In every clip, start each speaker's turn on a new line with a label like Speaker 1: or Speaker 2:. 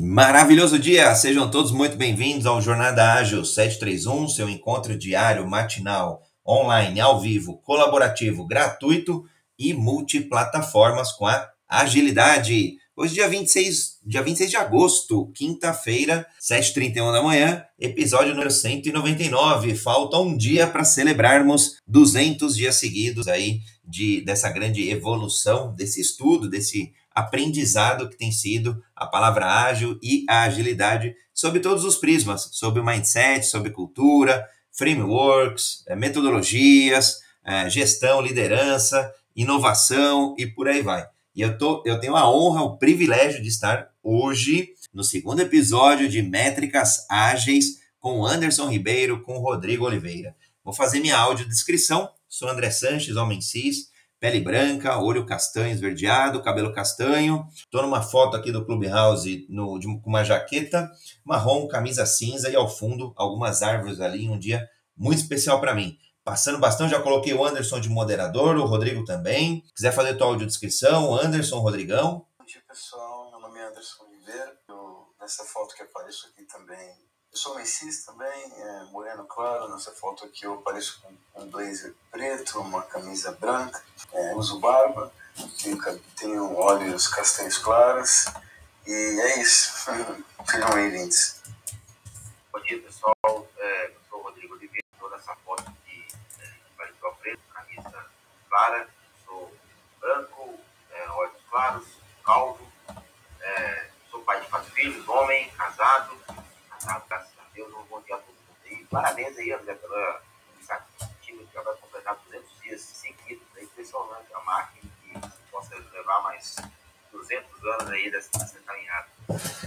Speaker 1: Maravilhoso dia! Sejam todos muito bem-vindos ao Jornada Ágil 731, seu encontro diário, matinal, online, ao vivo, colaborativo, gratuito e multiplataformas com a agilidade. Hoje, dia 26, dia 26 de agosto, quinta-feira, 7h31 da manhã, episódio número 199. Falta um dia para celebrarmos 200 dias seguidos aí de, dessa grande evolução, desse estudo, desse aprendizado que tem sido a palavra ágil e a agilidade sobre todos os prismas, sobre o mindset, sobre cultura, frameworks, eh, metodologias, eh, gestão, liderança, inovação e por aí vai. E eu, tô, eu tenho a honra, o privilégio de estar hoje no segundo episódio de Métricas Ágeis com Anderson Ribeiro, com Rodrigo Oliveira. Vou fazer minha audiodescrição. Sou André Sanches, homem cis, pele branca, olho castanho esverdeado, cabelo castanho. Estou numa foto aqui do Clubhouse no, de, com uma jaqueta marrom, camisa cinza e ao fundo algumas árvores ali. Um dia muito especial para mim. Passando bastante, já coloquei o Anderson de moderador, o Rodrigo também. Quiser fazer tua audiodescrição, Anderson, Rodrigão.
Speaker 2: Bom dia, pessoal. Meu nome é Anderson Oliveira. Eu, nessa foto que apareço aqui também eu sou Messis também, é, moreno claro. Nessa foto aqui eu apareço com um blazer preto, uma camisa branca, é, uso barba, tenho, tenho olhos castanhos claros. E é isso. Sejam bem-vindos.
Speaker 3: Bom dia, pessoal. É, eu sou o Rodrigo Oliveira. Estou nessa foto aqui, é, paletó preto, camisa clara. Sou branco, é, olhos claros, calvo. É, sou pai de quatro filhos, homem, casado graças a Deus, um bom dia a todo mundo aí. Parabéns aí, André, pela iniciativa que já vai completar 200 dias seguidos. É impressionante a máquina que possa levar mais 200 anos aí dessa, dessa caminhada.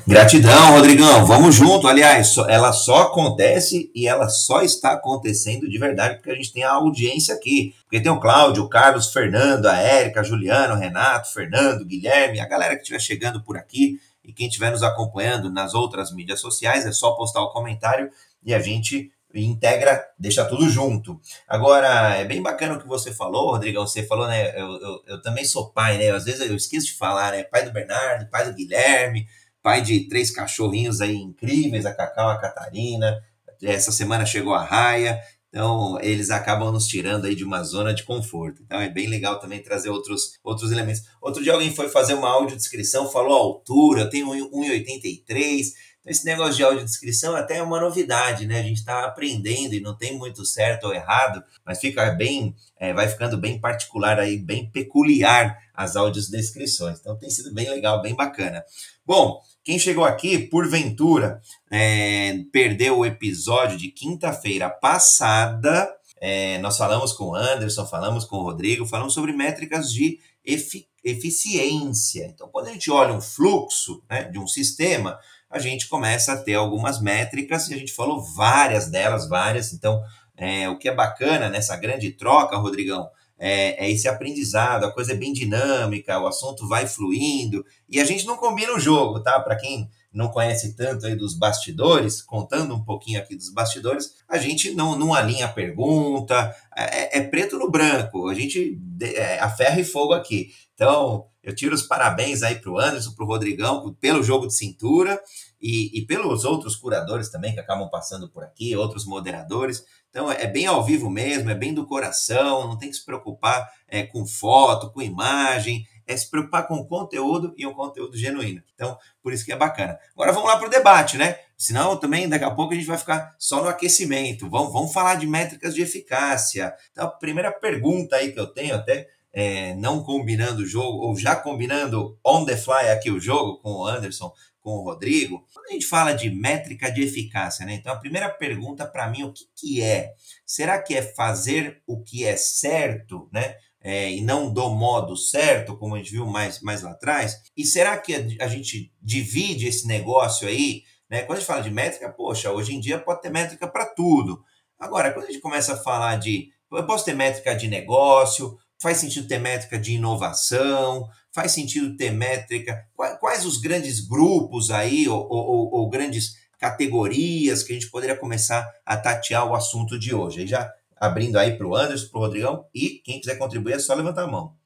Speaker 1: Gratidão, Rodrigão. Vamos junto. Aliás, ela só acontece e ela só está acontecendo de verdade porque a gente tem a audiência aqui. Porque tem o Cláudio, o Carlos, Fernando, a Érica, Juliano, Renato, Fernando, Guilherme, a galera que estiver chegando por aqui. E quem estiver nos acompanhando nas outras mídias sociais, é só postar o comentário e a gente integra, deixa tudo junto. Agora, é bem bacana o que você falou, Rodrigão. Você falou, né? Eu, eu, eu, também sou pai, né? Às vezes eu esqueço de falar, né? Pai do Bernardo, pai do Guilherme, pai de três cachorrinhos aí incríveis, a Cacau, a Catarina. Essa semana chegou a Raia. Então, eles acabam nos tirando aí de uma zona de conforto. Então, é bem legal também trazer outros, outros elementos. Outro dia alguém foi fazer uma audiodescrição, falou a altura, tenho 1,83. Então, esse negócio de audiodescrição até é uma novidade, né? A gente está aprendendo e não tem muito certo ou errado, mas fica bem, é, vai ficando bem particular aí, bem peculiar as audiodescrições. Então, tem sido bem legal, bem bacana. Bom, quem chegou aqui, porventura, é, perdeu o episódio de quinta-feira passada, é, nós falamos com o Anderson, falamos com o Rodrigo, falamos sobre métricas de efi eficiência. Então, quando a gente olha um fluxo né, de um sistema, a gente começa a ter algumas métricas e a gente falou várias delas, várias. Então, é, o que é bacana nessa grande troca, Rodrigão, é, é, esse aprendizado, a coisa é bem dinâmica, o assunto vai fluindo e a gente não combina o jogo, tá? Para quem não conhece tanto aí dos bastidores, contando um pouquinho aqui dos bastidores, a gente não, não alinha a pergunta, é, é preto no branco, a gente é a ferro e fogo aqui. Então, eu tiro os parabéns aí para o Anderson, para o Rodrigão, pelo jogo de cintura e, e pelos outros curadores também que acabam passando por aqui, outros moderadores. Então é bem ao vivo mesmo, é bem do coração, não tem que se preocupar é, com foto, com imagem, é se preocupar com o conteúdo e um conteúdo genuíno. Então, por isso que é bacana. Agora vamos lá para o debate, né? Senão também daqui a pouco a gente vai ficar só no aquecimento. Vamos, vamos falar de métricas de eficácia. Então, a primeira pergunta aí que eu tenho, até é, não combinando o jogo, ou já combinando on the fly aqui o jogo com o Anderson, com o Rodrigo, quando a gente fala de métrica de eficácia, né? Então a primeira pergunta para mim, o que, que é? Será que é fazer o que é certo, né? É, e não do modo certo, como a gente viu mais, mais lá atrás? E será que a, a gente divide esse negócio aí? Né? Quando a gente fala de métrica, poxa, hoje em dia pode ter métrica para tudo. Agora, quando a gente começa a falar de. Eu posso ter métrica de negócio, faz sentido ter métrica de inovação, Faz sentido ter métrica? Quais os grandes grupos aí, ou, ou, ou grandes categorias que a gente poderia começar a tatear o assunto de hoje? Aí já abrindo aí para o Anderson, para o Rodrigão, e quem quiser contribuir é só levantar a mão.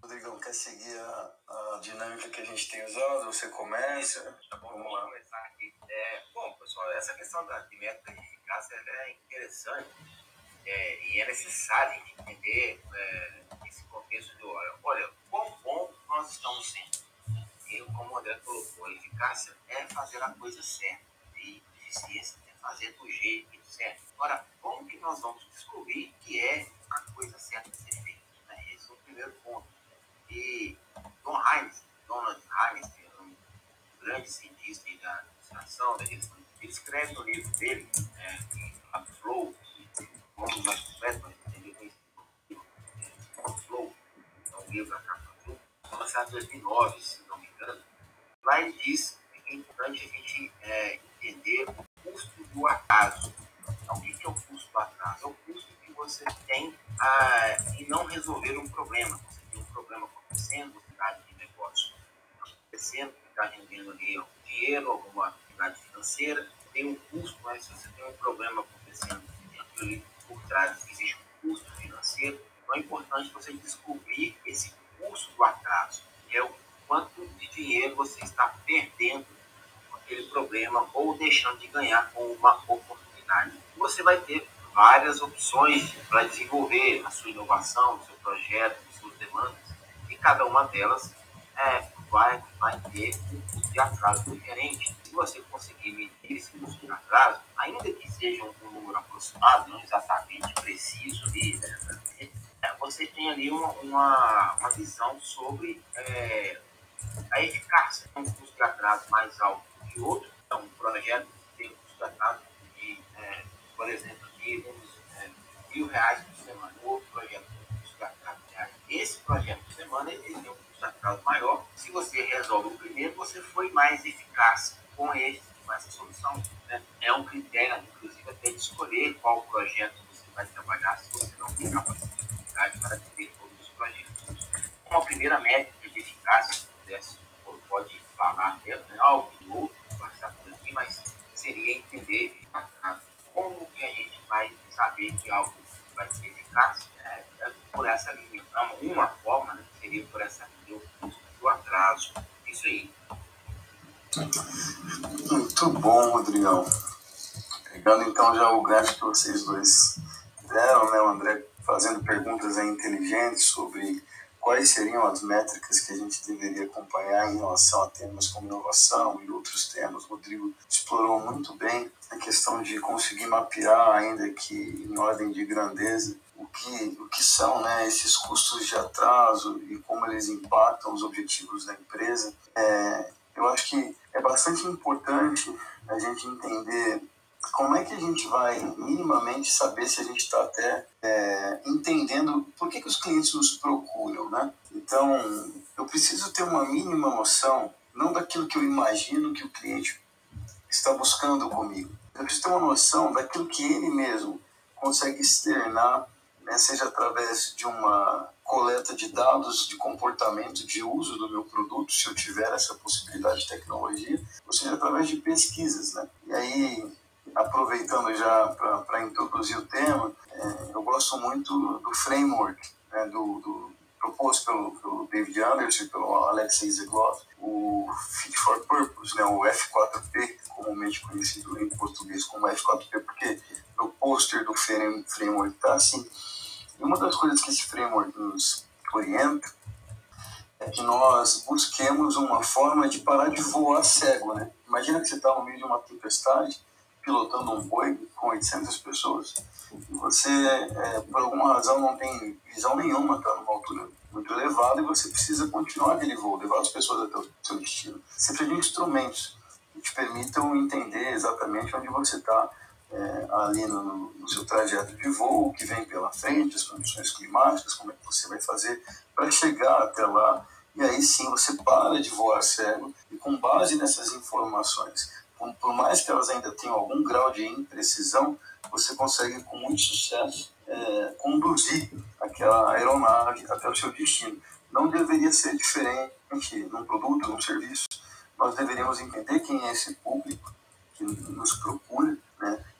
Speaker 2: Rodrigão, quer seguir a, a dinâmica que a gente tem usado? Você começa?
Speaker 3: Tá bom, questão da, métrica de eficácia é interessante é, e é necessário entender é, esse contexto de olha, olha, quão bom nós estamos sendo. E como o André colocou, a eficácia é fazer a coisa certa. E eficiência é fazer do jeito certo. Agora, como que nós vamos descobrir que é a coisa certa de ser feita? Né? Esse é o primeiro ponto. E Don Heinz, Donald Heinz, um grande cientista da administração, da gestão, ele escreve no livro dele, é, a Flow, métodos entender o Flow, é um livro da capa azul, lançado em 2009, se não me engano. Lá ele diz que é importante a gente é, entender o custo do atraso. Então, o que é o custo do atraso? É o custo que você tem ah, em não resolver um problema. Você tem um problema acontecendo, você está de negócio acontecendo, está rendendo ali algum dinheiro, alguma atividade financeira, tem um custo, mas se você tem um problema acontecendo dentro ali por trás, existe um custo financeiro, então é importante você descobrir esse custo do atraso, que é o quanto de dinheiro você está perdendo com aquele problema ou deixando de ganhar com uma oportunidade. Você vai ter várias opções para desenvolver a sua inovação, o seu projeto, as suas demandas, e cada uma delas é, vai, vai ter um custo de atraso diferente. Você conseguir medir esse custo de atraso, ainda que seja um número aproximado, não exatamente preciso né, é, você tem ali uma, uma, uma visão sobre é, a eficácia. Um custo de atraso mais alto que outro, então um projeto tem um custo de atraso de, é, por exemplo, de é, mil reais por semana, outro projeto tem um custo de atraso de reais. Esse projeto por semana ele tem um custo de atraso maior. Se você resolve o primeiro, você foi mais eficaz com esse, com essa solução. Né? É um critério, inclusive, até de escolher qual projeto você vai trabalhar se você não tem capacidade para atender todos os projetos. Uma primeira métrica de eficácia, se pudesse, pode falar até né, algo do outro, passar por aqui, mas seria entender como que a gente vai saber que algo vai ser eficaz é, é por essa linha. Então, uma forma né, seria por essa linha, do atraso. Isso aí.
Speaker 2: Muito bom, Rodrigão. Pegando então já o gancho que vocês dois deram, né, o André fazendo perguntas inteligentes sobre quais seriam as métricas que a gente deveria acompanhar em relação a temas como inovação e outros temas. O Rodrigo explorou muito bem a questão de conseguir mapear, ainda que em ordem de grandeza, o que, o que são né, esses custos de atraso e como eles impactam os objetivos da empresa. É, eu acho que é bastante importante a gente entender como é que a gente vai minimamente saber se a gente está até é, entendendo por que, que os clientes nos procuram, né? Então, eu preciso ter uma mínima noção, não daquilo que eu imagino que o cliente está buscando comigo. Eu preciso ter uma noção daquilo que ele mesmo consegue externar, né? seja através de uma coleta de dados de comportamento de uso do meu produto, se eu tiver essa possibilidade de tecnologia, ou seja, através de pesquisas, né? E aí, aproveitando já para introduzir o tema, é, eu gosto muito do framework né, do, do, proposto pelo, pelo, David Anderson e pelo Alexei Zegloff, o Fit for Purpose, né, o F4P, comumente conhecido em português como F4P, porque no pôster do framework está assim. E uma das coisas que esse framework nos orienta é que nós busquemos uma forma de parar de voar cego, né? Imagina que você está no meio de uma tempestade pilotando um boi com 800 pessoas e você, é, por alguma razão, não tem visão nenhuma, está numa altura muito elevada e você precisa continuar aquele voo, levar as pessoas até o seu destino. Você precisa de instrumentos que te permitam entender exatamente onde você está é, ali no, no, seu trajeto de voo, o que vem pela frente, as condições climáticas, como é que você vai fazer para chegar até lá. E aí sim você para de voar cego e com base nessas informações por mais que elas ainda tenham algum grau de imprecisão, você consegue com muito sucesso é, conduzir aquela aeronave até o seu destino. Não deveria ser diferente num produto, num serviço. Nós deveríamos entender quem é esse público que nos procura?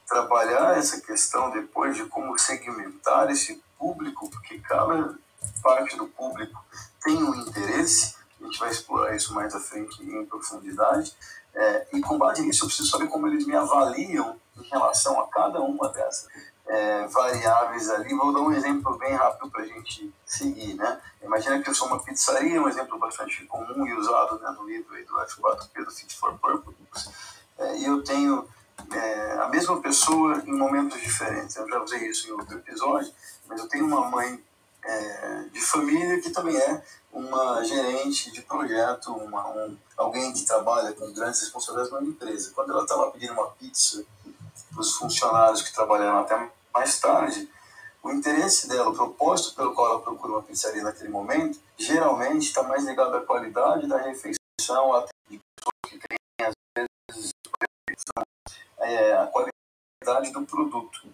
Speaker 2: Trabalhar essa questão depois de como segmentar esse público, porque cada parte do público tem um interesse, a gente vai explorar isso mais à frente em profundidade, É, e com base nisso, eu preciso saber como eles me avaliam em relação a cada uma dessas é, variáveis ali. Vou dar um exemplo bem rápido para a gente seguir. Né? Imagina que eu sou uma pizzaria, um exemplo bastante comum e usado né, no livro do F4P do Fit for Purpose. É, e eu tenho é, a mesma pessoa em momentos diferentes. Eu já usei isso em outro episódio, mas eu tenho uma mãe é, de família que também é uma gerente de projeto, uma, um, alguém que trabalha com grandes responsabilidades numa empresa. Quando ela estava pedindo uma pizza para os funcionários que trabalharam até mais tarde, o interesse dela, o propósito pelo qual ela procura uma pizzaria naquele momento, geralmente está mais ligado à qualidade da refeição, a é, a qualidade do produto.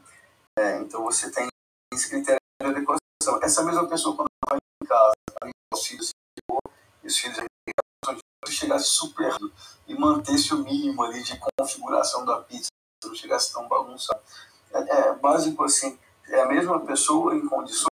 Speaker 2: É, então você tem esse critério de adequação. Essa mesma pessoa, quando vai em casa, os filhos, os filhos se chegasse super e mantesse o mínimo ali de configuração da pizza, não chegasse tão bagunçado. É, é básico assim, é a mesma pessoa em condições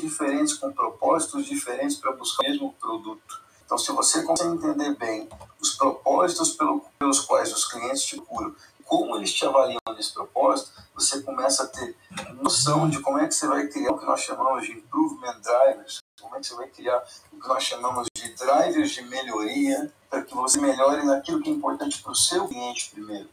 Speaker 2: diferentes, com propósitos diferentes para buscar o mesmo produto. Então, se você consegue entender bem os propósitos pelo, pelos quais os clientes te procuram, como eles te avaliam nesse propósito, você começa a ter noção de como é que você vai criar o que nós chamamos de improvement drivers, como é que você vai criar o que nós chamamos de drivers de melhoria, para que você melhore naquilo que é importante para o seu cliente primeiro,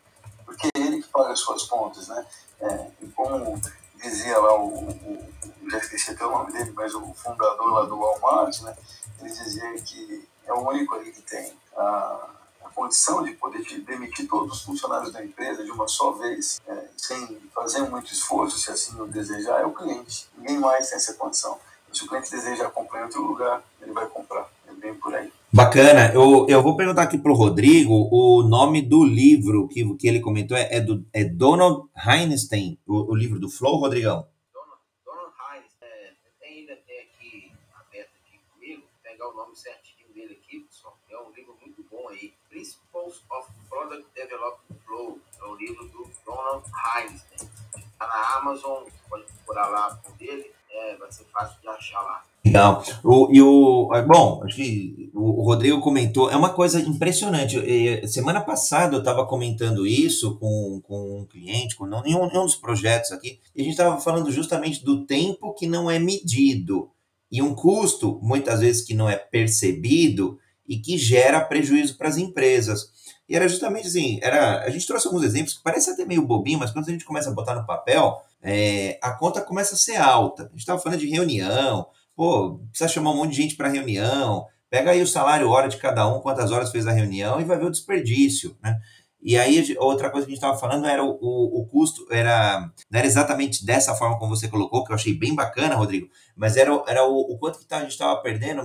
Speaker 2: porque é ele que paga as suas contas, né? É, como dizia lá o, o, já esqueci até o nome dele, mas o fundador lá do Walmart, né? Ele dizia que é o único ali que tem a condição de poder demitir todos os funcionários da empresa de uma só vez, é, sem fazer muito esforço, se assim o desejar, é o cliente. Ninguém mais tem essa condição. Se o cliente deseja comprar em outro lugar, ele vai comprar. É bem por aí.
Speaker 1: Bacana. Eu, eu vou perguntar aqui para o Rodrigo o nome do livro que, que ele comentou. É, é, do, é Donald Heinstein, o, o livro do Flow, Rodrigão?
Speaker 3: Donald, Donald Heinstein. É, tem ainda tem aqui aberto aqui comigo, pegar o nome certinho dele aqui, pessoal. É um livro muito bom aí. Principles of Product Development Flow. É o livro do Donald Heinstein. Está na Amazon, pode procurar lá com dele. É, vai ser fácil de achar lá.
Speaker 1: Legal. O, e o, é, bom, acho que o Rodrigo comentou, é uma coisa impressionante. Semana passada eu estava comentando isso com, com um cliente, com não, em, um, em um dos projetos aqui, e a gente estava falando justamente do tempo que não é medido e um custo, muitas vezes, que não é percebido e que gera prejuízo para as empresas. E era justamente assim, era, a gente trouxe alguns exemplos que parece até meio bobinho, mas quando a gente começa a botar no papel, é, a conta começa a ser alta. A gente estava falando de reunião, pô, precisa chamar um monte de gente para reunião, pega aí o salário hora de cada um, quantas horas fez a reunião e vai ver o desperdício, né? E aí, outra coisa que a gente estava falando era o, o, o, custo, era, não era exatamente dessa forma como você colocou, que eu achei bem bacana, Rodrigo, mas era, era o, o quanto que tá, a gente estava perdendo,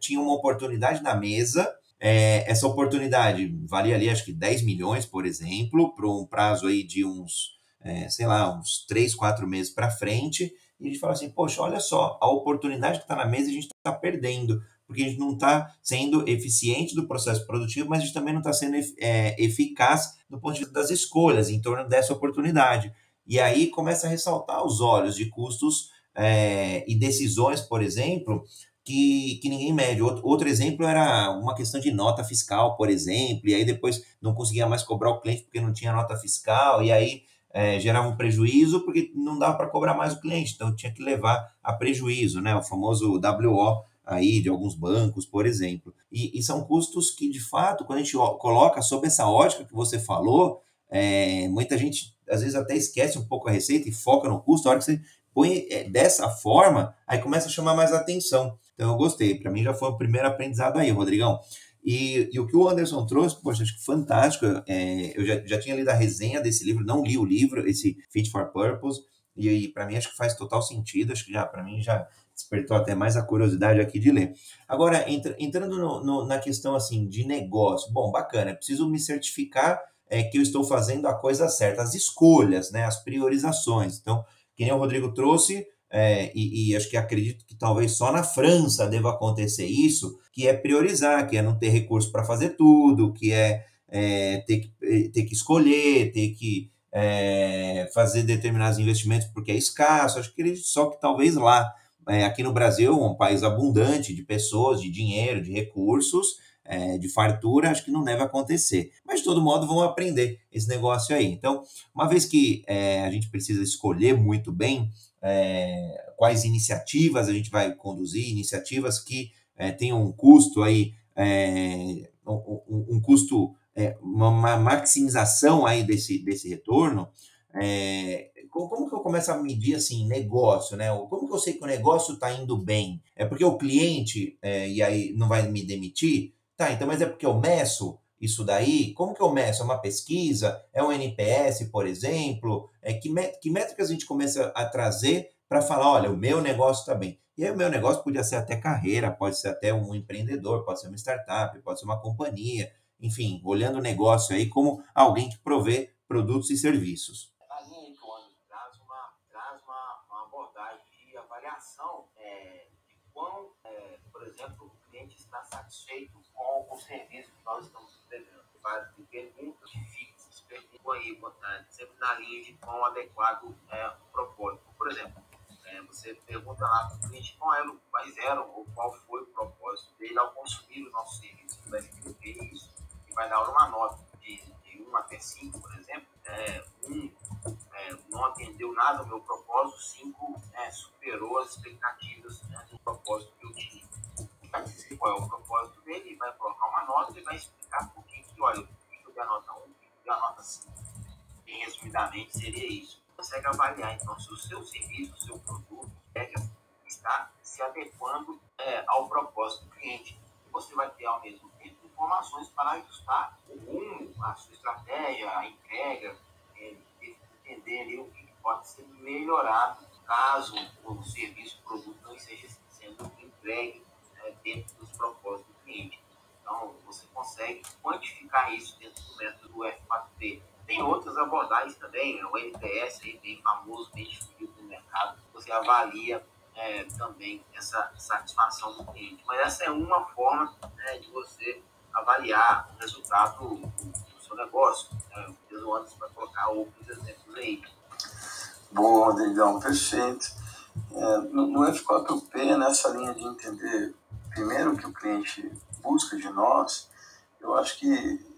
Speaker 1: tinha uma oportunidade na mesa, é, essa oportunidade valia ali, acho que 10 milhões, por exemplo, para um prazo aí de uns, é, sei lá, uns 3, 4 meses para frente, e a gente fala assim, poxa, olha só, a oportunidade que está na mesa a gente está perdendo, porque a gente não está sendo eficiente do processo produtivo, mas a gente também não está sendo é, eficaz do ponto de vista das escolhas em torno dessa oportunidade. E aí começa a ressaltar os olhos de custos é, e decisões, por exemplo, que, que ninguém mede. Outro, outro exemplo era uma questão de nota fiscal, por exemplo, e aí depois não conseguia mais cobrar o cliente porque não tinha nota fiscal, e aí é, gerava um prejuízo porque não dava para cobrar mais o cliente, então tinha que levar a prejuízo, né? O famoso WO aí de alguns bancos, por exemplo. E, e, são custos que, de fato, quando a gente coloca sob essa ótica que você falou, é, muita gente às vezes até esquece um pouco a receita e foca no custo. A hora que você põe é, dessa forma, aí começa a chamar mais atenção. Então eu gostei. Para mim já foi o primeiro aprendizado aí, Rodrigão. E, e, o que o Anderson trouxe, poxa, acho que fantástico. É, eu já, já tinha lido a resenha desse livro, não li o livro, esse Fit for Purpose, e, e para mim acho que faz total sentido. Acho que já, para mim, já despertou até mais a curiosidade aqui de ler. Agora, entra, entrando no, no, na questão assim de negócio, bom, bacana, preciso me certificar é, que eu estou fazendo a coisa certa, as escolhas, né, as priorizações. Então, que nem o Rodrigo trouxe, é, e, e, acho que acredito que talvez só na França deva acontecer isso, que é priorizar, que é não ter recurso para fazer tudo, que é, é, ter, que, é, ter que escolher, ter que é, fazer determinados investimentos porque é escasso. Acho que só que talvez lá é, aqui no Brasil, um país abundante de pessoas, de dinheiro, de recursos, é, de fartura, acho que não deve acontecer. Mas de todo modo, vão aprender esse negócio aí. Então, uma vez que é, a gente precisa escolher muito bem é, quais iniciativas a gente vai conduzir, iniciativas que é, tenham um custo aí, é, um, um, custo, é, uma maximização aí desse, desse retorno, é, como que eu começo a medir assim negócio, né? Como que eu sei que o negócio está indo bem? É porque o cliente é, e aí não vai me demitir? Tá, então mas é porque eu meço isso daí? Como que eu meço? É uma pesquisa? É um NPS, por exemplo? É que, que métricas a gente começa a trazer para falar, olha, o meu negócio está bem. E aí o meu negócio podia ser até carreira, pode ser até um empreendedor, pode ser uma startup, pode ser uma companhia, enfim, olhando o negócio aí como alguém que provê produtos e serviços.
Speaker 3: A linha que o ano traz uma, traz uma, uma abordagem de avaliação é, de quão, é, por exemplo, o cliente está satisfeito com o serviço que nós estamos entregando. Faz perguntas difíceis, perguntas aí, sempre na linha de quão adequado é o propósito. Por exemplo, é, você pergunta lá para o cliente qual era, quais eram ou qual foi o propósito dele ao consumir o nosso serviço. Ele vai escrever isso e vai dar uma nota de, de 1 até 5, por exemplo. É, um é, não atendeu nada ao meu propósito, 5 é, superou as expectativas né, do propósito que eu tinha. Vai dizer qual é o propósito dele, vai colocar uma nota e vai explicar por que, que olha, eu dei a nota 1, um, eu dei a nota 5. Bem resumidamente, seria isso consegue avaliar então se o seu serviço, o seu produto está se adequando é, ao propósito do cliente. Você vai ter ao mesmo tempo informações para ajustar o rumo, a sua estratégia, a entrega, é, entender ali o que pode ser melhorado caso o serviço, o produto não esteja sendo entregue é, dentro dos propósitos do cliente. Então, você consegue quantificar isso dentro do método do F4P tem outras abordagens também, o NPS aí, bem famoso, bem difundido no mercado, você avalia é, também essa satisfação do cliente. Mas essa é uma forma né, de você avaliar o resultado do, do seu negócio. Né? O Anderson vai colocar outros exemplos aí.
Speaker 2: Bom, Rodrigão, perfeito. É, no, no F4P, nessa linha de entender primeiro o que o cliente busca de nós, eu acho que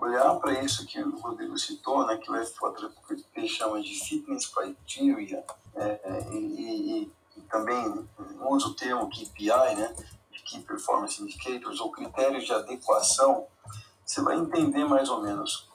Speaker 2: olhar para isso que o Rodrigo citou, né, que o F4P chama de Fitness Criteria, é, é, e, e, e, também usa o termo KPI, né, de Key Performance Indicators, ou critérios de adequação, você vai entender mais ou menos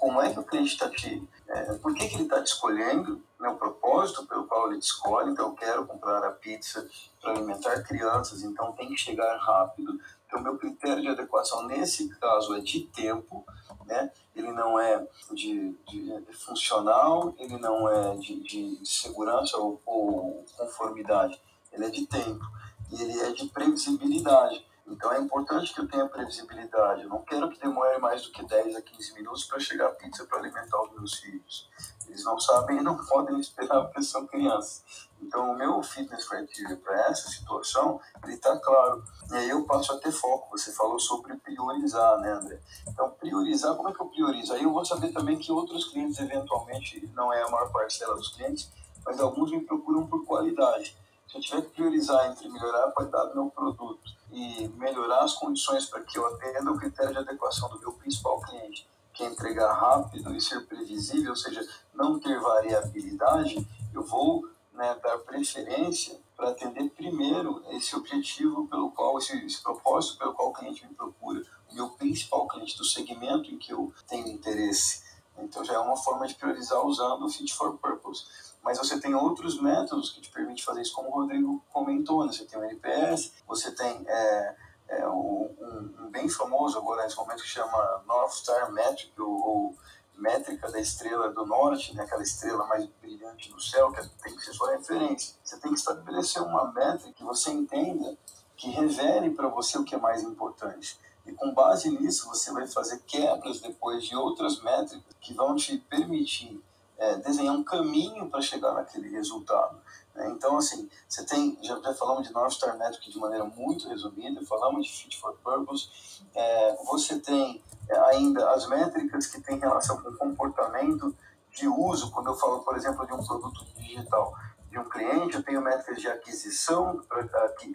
Speaker 2: como é que o cliente está te... É, por que, que ele está te escolhendo, né, o propósito pelo qual ele te escolhe, então eu quero comprar a pizza para alimentar crianças, então tem que chegar rápido, então, meu critério de adequação nesse caso é de tempo, né? ele não é de, de funcional, ele não é de, de segurança ou, ou, conformidade, ele é de tempo e ele é de previsibilidade. Então é importante que eu tenha previsibilidade. Eu não quero que demore mais do que 10 a 15 minutos para chegar a pizza para alimentar os meus filhos. Eles não sabem e não podem esperar porque são crianças. Então, o meu fitness criteria para essa situação, ele está claro. E aí eu passo a ter foco. Você falou sobre priorizar, né, André? Então, priorizar, como é que eu priorizo? Aí eu vou saber também que outros clientes, eventualmente, não é a maior parcela dos clientes, mas alguns me procuram por qualidade. Se tiver que priorizar entre melhorar a qualidade do meu produto e melhorar as condições para que eu atenda o critério de adequação do meu principal cliente, que é entregar rápido e ser previsível, ou seja, não ter variabilidade, eu vou né, dar preferência para atender primeiro esse objetivo pelo qual, esse, esse, propósito pelo qual o cliente me procura, o meu principal cliente do segmento em que eu tenho interesse. Então já é uma forma de priorizar usando o Fit for Purpose. Mas você tem outros métodos que te permitem fazer isso, como o Rodrigo comentou, né? você tem o NPS, você tem é, é, um, um, bem famoso agora nesse momento que chama North Star Metric, ou, ou métrica da estrela do norte, né, aquela estrela mais brilhante no céu, que tem que ser sua referência. Você tem que estabelecer uma métrica que você entenda, que revele para você o que é mais importante. E com base nisso, você vai fazer quebras depois de outras métricas que vão te permitir é, desenhar um caminho para chegar naquele resultado. Né? Então, assim, você tem, já, já falamos de North Star Metric de maneira muito resumida, falamos de Fit for Purpose, é, você tem é, ainda as métricas que têm relação com comportamento de uso, quando eu falo, por exemplo, de um produto digital de um cliente, eu tenho métricas de aquisição, para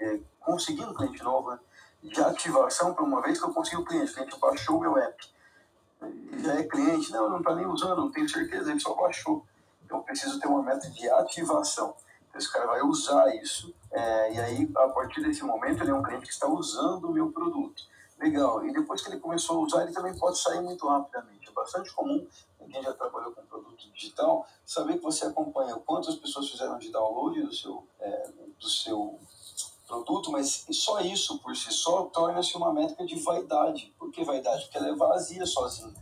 Speaker 2: é, conseguir um cliente novo, de ativação para uma vez que eu consegui o cliente, o cliente baixou o meu app. Já é cliente, não, não está nem usando, não tenho certeza, ele só baixou. Então preciso ter uma meta de ativação. Então, esse cara vai usar isso, é, e aí, a partir desse momento, ele é um cliente que está usando o meu produto. Legal. E depois que ele começou a usar, ele também pode sair muito rapidamente. É bastante comum, quem já trabalhou com produto digital, saber que você acompanha quantas pessoas fizeram de download do seu, é, do seu produto, mas só isso por si só torna-se uma métrica de vaidade. Por que vaidade? Porque ela é vazia sozinha.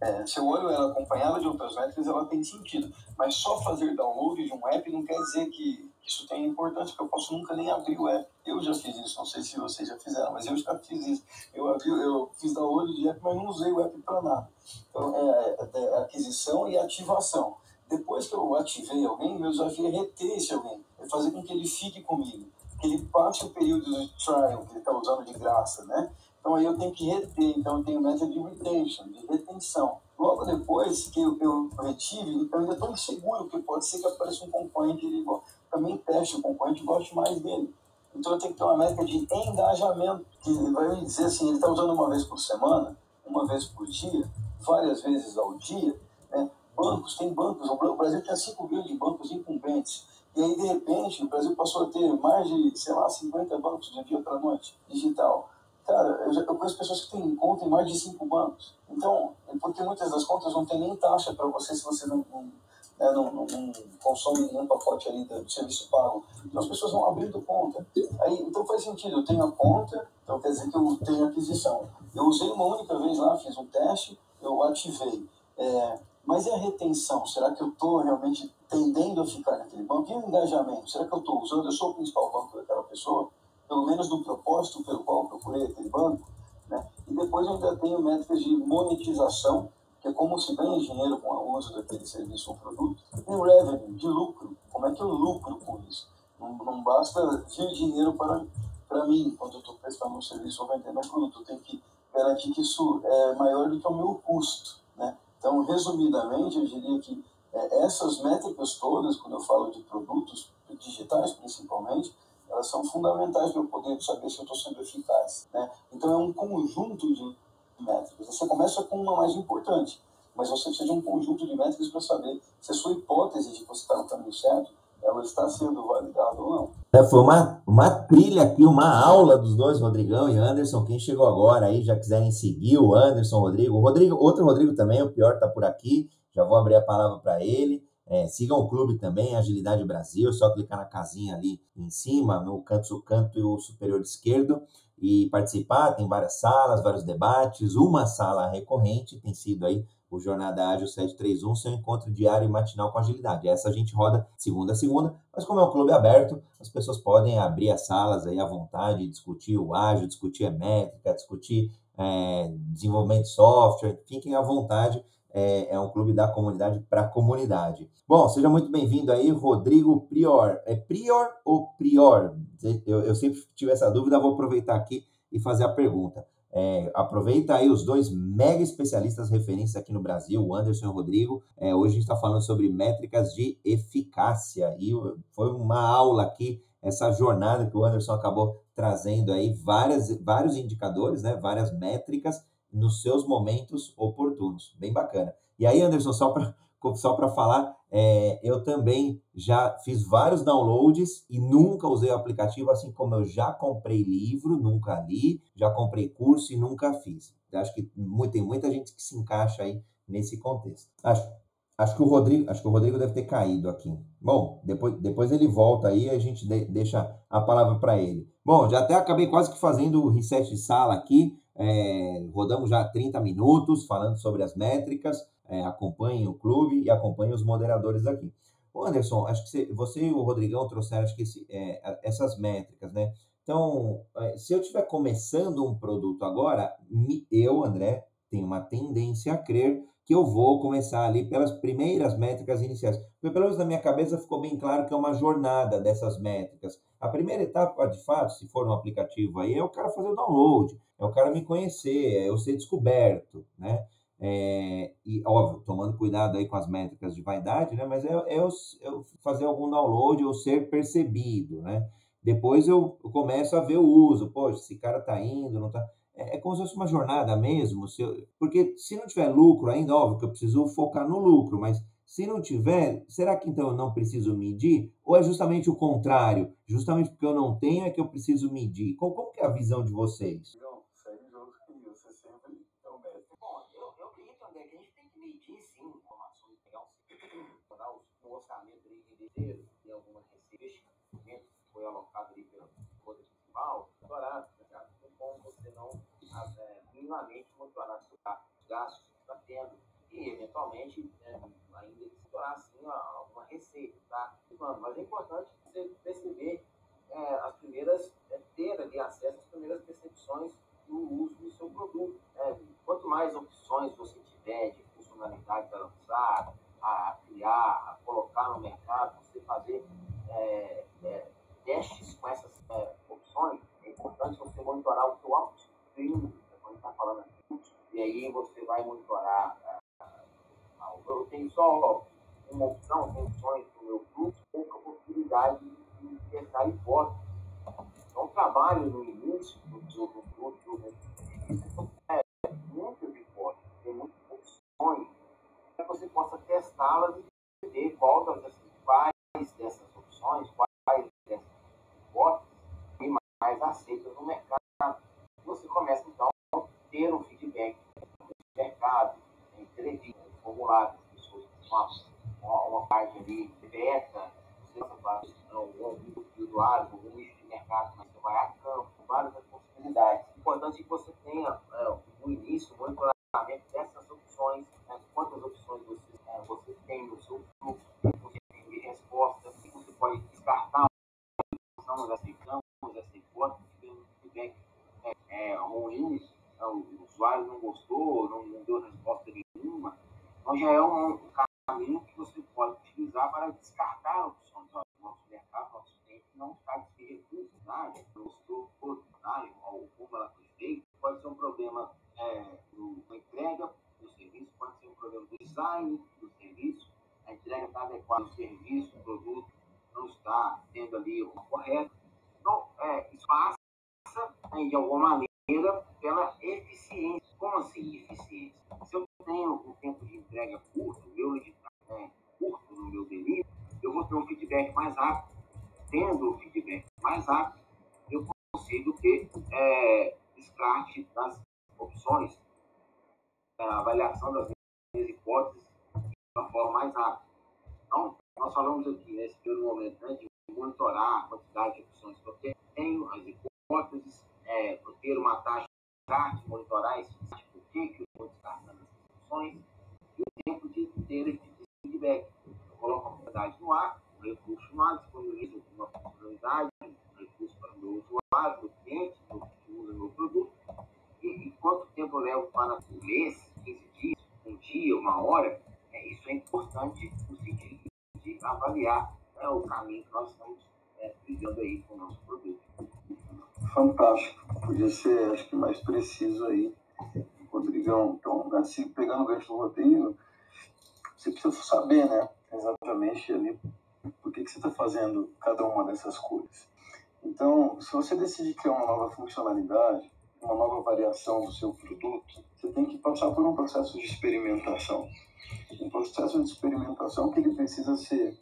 Speaker 2: É, se eu olho ela acompanhada de outras métricas, ela tem sentido. Mas só fazer download de um app não quer dizer que isso tem importância, porque eu posso nunca nem abrir o app. Eu já fiz isso, não sei se vocês já fizeram, mas eu já fiz isso. Eu, abri, eu fiz download de app, mas não usei o app para nada. Então, é, é, é, aquisição e ativação. Depois que eu ativei alguém, meu desafio é reter esse alguém, é fazer com que ele fique comigo ele passe o período de trial que ele está usando de graça, né? Então aí eu tenho que reter, então eu tenho meta de retention, de retenção. Logo depois que eu, eu retive, então eu ainda estou inseguro, porque pode ser que apareça um concorrente e também teste o concorrente e goste mais dele. Então eu tenho que ter uma meta de engajamento, que vai dizer assim, ele está usando uma vez por semana, uma vez por dia, várias vezes ao dia, né? Bancos, tem bancos, o Brasil tinha 5 mil de bancos incumbentes. E aí, de repente, o Brasil passou a ter mais de, sei lá, 50 bancos de dia para noite, digital. Cara, eu, já, eu conheço pessoas que têm conta em mais de cinco bancos. Então, é porque muitas das contas não tem nem taxa para você se você não, não, né, não, não, não consome nenhum pacote ali do serviço pago. Então, as pessoas vão abrindo conta. Aí, então, faz sentido. Eu tenho a conta, então quer dizer que eu tenho aquisição. Eu usei uma única vez lá, fiz um teste, eu ativei. É, mas e a retenção? Será que eu estou realmente tendendo a ficar naquele banco? E o engajamento? Será que eu estou usando? Eu sou o principal banco daquela pessoa? Pelo menos no propósito pelo qual eu procurei aquele banco? Né? E depois eu ainda tenho métricas de monetização, que é como se ganha dinheiro com o uso daquele serviço ou produto. E revenue, de lucro. Como é que eu lucro com isso? Não, não basta vir dinheiro para, para mim quando eu estou prestando um serviço ou vendendo um produto. Eu tenho que garantir que isso é maior do que o meu custo. Né? Então, resumidamente, eu diria que essas métricas todas, quando eu falo de produtos digitais principalmente, elas são fundamentais para eu poder saber se eu estou sendo eficaz. Né? Então, é um conjunto de métricas. Você começa com uma mais importante, mas você precisa de um conjunto de métricas para saber se a sua hipótese de que você está no caminho certo ela está sendo validada ou não.
Speaker 1: É, foi uma, uma trilha aqui, uma aula dos dois, Rodrigão e Anderson. Quem chegou agora aí, já quiserem seguir o Anderson, Rodrigo. Rodrigo, outro Rodrigo também, o pior está por aqui. Já vou abrir a palavra para ele. É, sigam o clube também, Agilidade Brasil, só clicar na casinha ali em cima, no canto, canto superior esquerdo e participar. Tem várias salas, vários debates. Uma sala recorrente tem sido aí o Jornada Ágil 731, seu encontro diário e matinal com agilidade. Essa a gente roda segunda a segunda, mas como é um clube aberto, as pessoas podem abrir as salas aí à vontade, discutir o ágil, discutir a métrica, discutir é, desenvolvimento de software, fiquem à vontade. É, é um clube da comunidade para a comunidade. Bom, seja muito bem-vindo aí, Rodrigo Prior. É Prior ou Prior? Eu, eu sempre tive essa dúvida, vou aproveitar aqui e fazer a pergunta. É, aproveita aí os dois mega especialistas referências aqui no Brasil, o Anderson e o Rodrigo. É, hoje a gente está falando sobre métricas de eficácia e foi uma aula aqui, essa jornada que o Anderson acabou trazendo aí, várias, vários indicadores, né, várias métricas nos seus momentos oportunos. Bem bacana. E aí, Anderson, só para só para falar, é, eu também já fiz vários downloads e nunca usei o aplicativo, assim como eu já comprei livro, nunca li, já comprei curso e nunca fiz. Acho que tem muita gente que se encaixa aí nesse contexto. Acho, acho que o Rodrigo, acho que o Rodrigo deve ter caído aqui. Bom, depois, depois ele volta aí, a gente de, deixa a palavra para ele. Bom, já até acabei quase que fazendo o reset de sala aqui. É, rodamos já 30 minutos falando sobre as métricas é, acompanhem o clube e acompanhem os moderadores aqui. O Anderson, acho que você, e o Rodrigão trouxeram acho que esse, é, essas métricas, né? Então, é, se eu estiver começando um produto agora, eu, André, tenho uma tendência a crer que eu vou começar ali pelas primeiras métricas iniciais. Porque pelo menos na minha cabeça ficou bem claro que é uma jornada dessas métricas. A primeira etapa, de fato, se for um aplicativo aí, é o cara fazer o download, é o cara me conhecer, é eu ser descoberto, né? É, e, óbvio, tomando cuidado aí com as métricas de vaidade, né? Mas é, é, eu, eu fazer algum download ou ser percebido, né? Depois eu, eu começo a ver o uso. Poxa, esse cara está indo, não está. É, é, como se fosse uma jornada mesmo. Se eu, porque se não tiver lucro ainda, óbvio que eu preciso focar no lucro, mas se não tiver, será que então eu não preciso medir? Ou é justamente o contrário? Justamente porque eu não tenho é que eu preciso medir? Como, como que é a visão de vocês?
Speaker 3: Não, segue jogo que você sempre é o mestre. Bom, eu, eu acredito, André, que a gente tem que medir sim informações, pegar um, um orçamento de inteiro e alguma receita, que foi alocado ali pela doutorado, tá Tem como você não é, minimamente monitorar os gastos que está tendo e, eventualmente, é, ainda explorar assim, alguma receita, tá? Mas é importante você perceber é, as primeiras, é, ter ali acesso às primeiras percepções do uso do seu produto. Né? Quanto mais opções você tiver de funcionalidade a lançar, a criar, a colocar no mercado, você fazer é, é, testes com essas é, opções, importante você monitorar o seu upstream, quando está falando aqui, e aí você vai monitorar eu tenho só uma opção, tem opções no meu grupo, pouca possibilidade de testar hipóteses. Então, trabalho no início do grupo, é muitas hipóteses, tem muitas opções, para que você possa testá-las e ver qual das, quais dessas opções, quais dessas hipóteses mais aceitas no mercado. Você começa, então, a ter um feedback do mercado, entrevista, formulários, pessoas uma, uma parte ali beta, você faz algum grupo de usuários, algum nicho de mercado, mas você vai a campo, assim, pegando o gancho do roteiro, você precisa saber, né, exatamente ali por que, que você está fazendo cada uma dessas coisas. Então, se você decide criar uma nova funcionalidade, uma nova variação do seu produto, você tem que passar por um processo de experimentação. Um processo de experimentação que ele precisa ser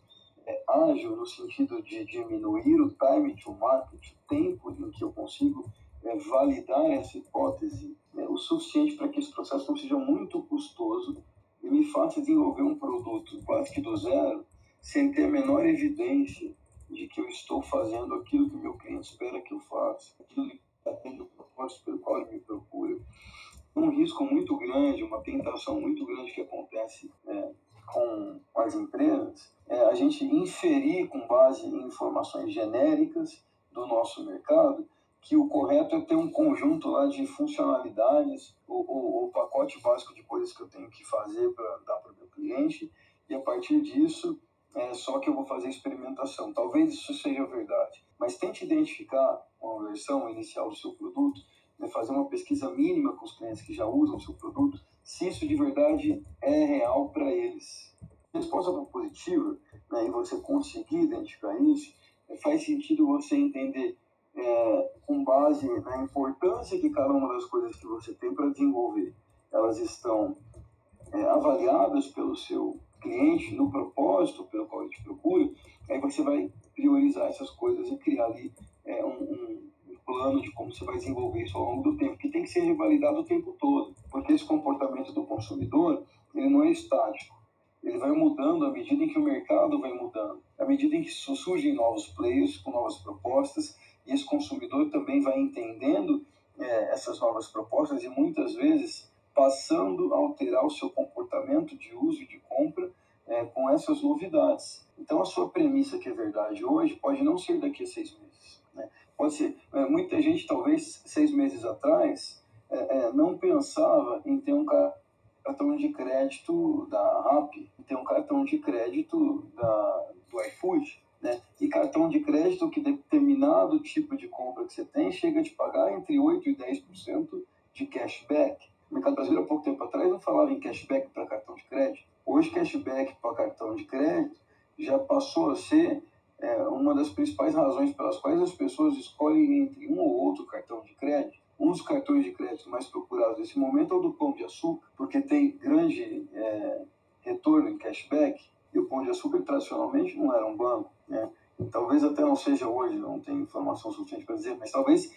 Speaker 3: é, ágil no sentido de diminuir o time to market, o tempo em que eu consigo é, validar essa hipótese o suficiente para que esse processo não seja muito custoso e me faça desenvolver um produto quase que do zero, sem ter a menor evidência de que eu estou fazendo aquilo que o meu cliente espera que eu faça, aquilo que atende o propósito pelo qual ele me procura. Um risco muito grande, uma tentação muito grande que acontece é, com as empresas é a gente inferir com base em informações genéricas do nosso mercado que o correto é ter um conjunto lá de funcionalidades ou, ou pacote básico de coisas que eu tenho que fazer para dar para o meu cliente e a partir disso é só que eu vou fazer experimentação. Talvez isso seja verdade, mas tente identificar uma versão inicial do seu produto, né, fazer uma pesquisa mínima com os clientes que já usam o seu produto, se isso de verdade é real para eles. Resposta positiva, né, e você conseguir identificar isso,
Speaker 2: faz sentido você entender é, com base na importância que cada uma das coisas que você tem para desenvolver, elas estão é, avaliadas pelo seu cliente no propósito pelo qual ele te procura, aí você vai priorizar essas coisas e criar ali é, um, um, plano de como você vai desenvolver isso ao longo do tempo, que tem que ser revalidado o tempo todo, porque esse comportamento do consumidor ele não é estático, ele vai mudando à medida em que o mercado vai mudando, à medida em que surgem novos players com novas propostas e esse consumidor também vai entendendo é, essas novas propostas e muitas vezes passando a alterar o seu comportamento de uso e de compra é, com essas novidades. Então, a sua premissa que é verdade hoje pode não ser daqui a seis meses. Né? Pode ser. É, muita gente, talvez seis meses atrás, é, é não pensava em ter um cartão de crédito da RAP, ter um cartão de crédito da, do iFood. Né? E cartão de crédito que determinado tipo de compra que você tem chega a te pagar entre 8% e 10% de cashback. O mercado brasileiro, há pouco tempo atrás, não falava em cashback para cartão de crédito. Hoje, cashback para cartão de crédito já passou a ser é, uma das principais razões pelas quais as pessoas escolhem entre um ou outro cartão de crédito. Um dos cartões de crédito mais procurados nesse momento é o do Pão de Açúcar, porque tem grande é, retorno em cashback. E o Pão de Açúcar, tradicionalmente, não era um banco. Né? Talvez até não seja hoje, não tenho informação suficiente para dizer, mas talvez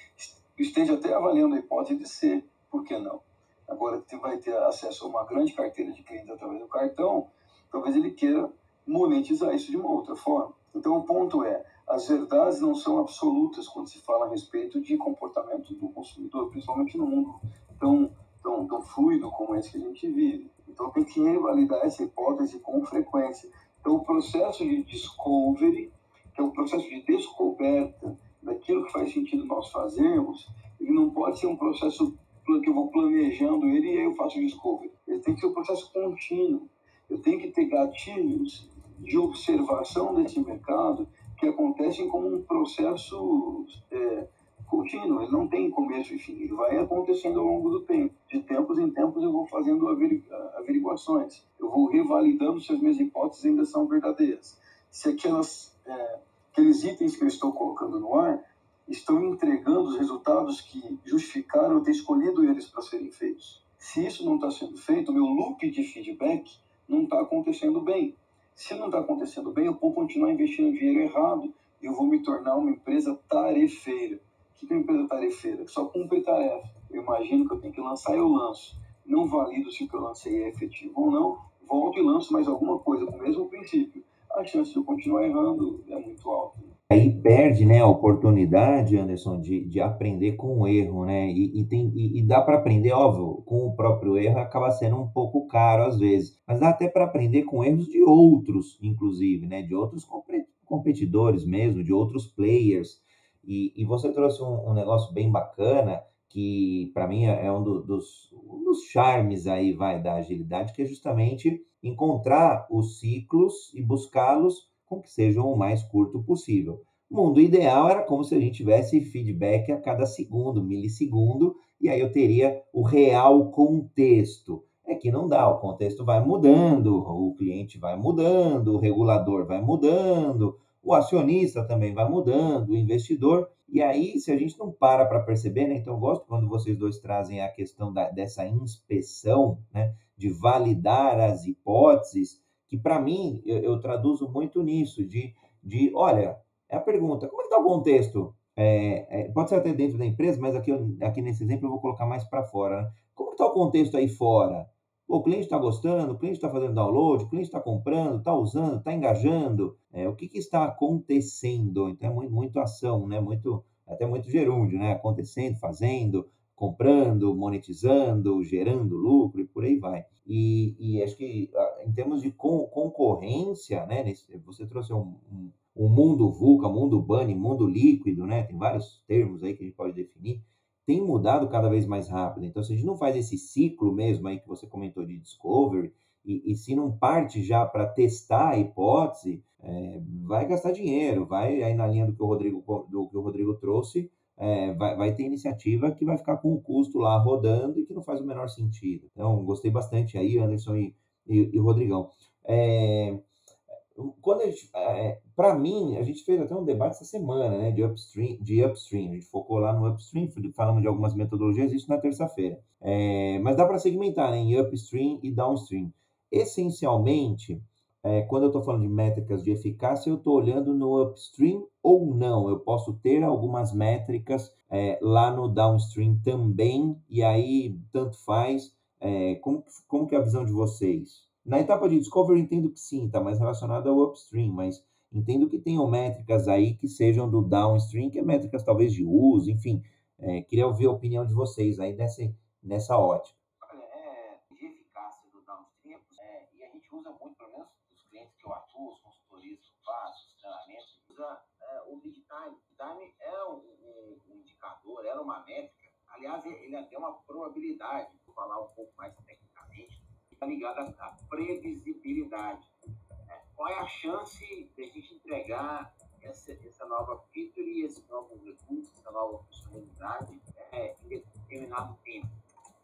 Speaker 2: esteja até avaliando a hipótese de ser, por que não? agora que vai ter acesso a uma grande carteira de clientes através do cartão, talvez ele queira monetizar isso de uma outra forma. Então, o ponto é, as verdades não são absolutas quando se fala a respeito de comportamento do consumidor, principalmente no mundo tão, tão, tão fluido como esse que a gente vive. Então, tem que revalidar essa hipótese com frequência. Então, o processo de discovery, que é o processo de descoberta daquilo que faz sentido nós fazermos, ele não pode ser um processo que eu vou planejando ele e aí eu faço discovery. Ele tem que ser um processo contínuo. Eu tenho que ter gatilhos de observação desse mercado que acontecem como um processo é, contínuo. Ele não tem começo e fim. Ele vai acontecendo ao longo do tempo. De tempos em tempos eu vou fazendo averiguações. Eu vou revalidando se as minhas hipóteses ainda são verdadeiras. Se aquelas, é, aqueles itens que eu estou colocando no ar estão entregando os resultados que justificaram eu ter escolhido eles para serem feitos. Se isso não está sendo feito, meu loop de feedback não está acontecendo bem. Se não está acontecendo bem, eu vou continuar investindo dinheiro errado e eu vou me tornar uma empresa tarefeira. O que é uma empresa tarefeira? Só cumpre tarefa. Eu imagino que eu tenho que lançar, eu lanço. Não valido se o que eu lancei é efetivo ou não, volto e lanço mais alguma coisa com o mesmo princípio. A chance de eu continuar errando é muito alta
Speaker 1: aí perde né, a oportunidade, Anderson, de, de aprender com o erro, né? E, e tem, e, e dá para aprender, óbvio, com o próprio erro acaba sendo um pouco caro às vezes, mas dá até para aprender com erros de outros, inclusive, né? De outros competidores mesmo, de outros players. E, e você trouxe um, um negócio bem bacana que para mim é um, do, dos, um dos charmes aí vai da agilidade, que é justamente encontrar os ciclos e buscá-los com que sejam o mais curto possível. O mundo ideal era como se a gente tivesse feedback a cada segundo, milissegundo, e aí eu teria o real contexto. É que não dá, o contexto vai mudando, o cliente vai mudando, o regulador vai mudando, o acionista também vai mudando, o investidor. E aí, se a gente não para para perceber, né? Então, eu gosto quando vocês dois trazem a questão da, dessa inspeção, né? De validar as hipóteses que para mim eu, eu, traduzo muito nisso, de, de olha, é a pergunta, como é está o contexto? É, é, pode ser até dentro da empresa, mas aqui, aqui nesse exemplo eu vou colocar mais para fora. Né? Como está o contexto aí fora? O cliente está gostando, o cliente está fazendo download, o cliente está comprando, está usando, está engajando. É, o que, que, está acontecendo? Então é muito, muito ação, né? Muito, até muito gerúndio, né? Acontecendo, fazendo, comprando, monetizando, gerando lucro e por aí vai. E, e acho que ah, em termos de concorrência, né, você trouxe um, um, um mundo VUCA, mundo bunny, mundo líquido, né, tem vários termos aí que a gente pode definir, tem mudado cada vez mais rápido. Então, se a gente não faz esse ciclo mesmo aí que você comentou de discovery, e, e se não parte já para testar a hipótese, é, vai gastar dinheiro, vai aí na linha do que o Rodrigo, do que o Rodrigo trouxe, é, vai, vai ter iniciativa que vai ficar com o custo lá rodando e que não faz o menor sentido. Então, gostei bastante aí, Anderson e, e, e Rodrigão. É, quando a gente, é, para mim, a gente fez até um debate essa semana, né, de upstream, de upstream. A gente focou lá no upstream, falamos de algumas metodologias, isso na terça-feira. É, mas dá para segmentar né, em upstream e downstream. Essencialmente, é, quando eu estou falando de métricas de eficácia, eu estou olhando no upstream ou não. Eu posso ter algumas métricas é, lá no downstream também, e aí tanto faz. É, como, como que é a visão de vocês? Na etapa de discovery, entendo que sim, está mais relacionado ao upstream, mas entendo que tenham métricas aí que sejam do downstream, que é métricas talvez de uso, enfim. É, queria ouvir a opinião de vocês aí nessa, nessa ótica.
Speaker 3: Olha, é, de eficácia do downstream, é, e a gente usa muito, pelo menos os clientes que eu atuo, os consultorias que eu faço, os treinamentos, usa é, o lead time. Time é um, um, um indicador, era uma métrica. Aliás, ele até uma probabilidade, vou falar um pouco mais tecnicamente, está ligada à previsibilidade. É, qual é a chance de a gente entregar essa, essa nova feature, esse novo recurso, essa nova funcionalidade é, em determinado tempo?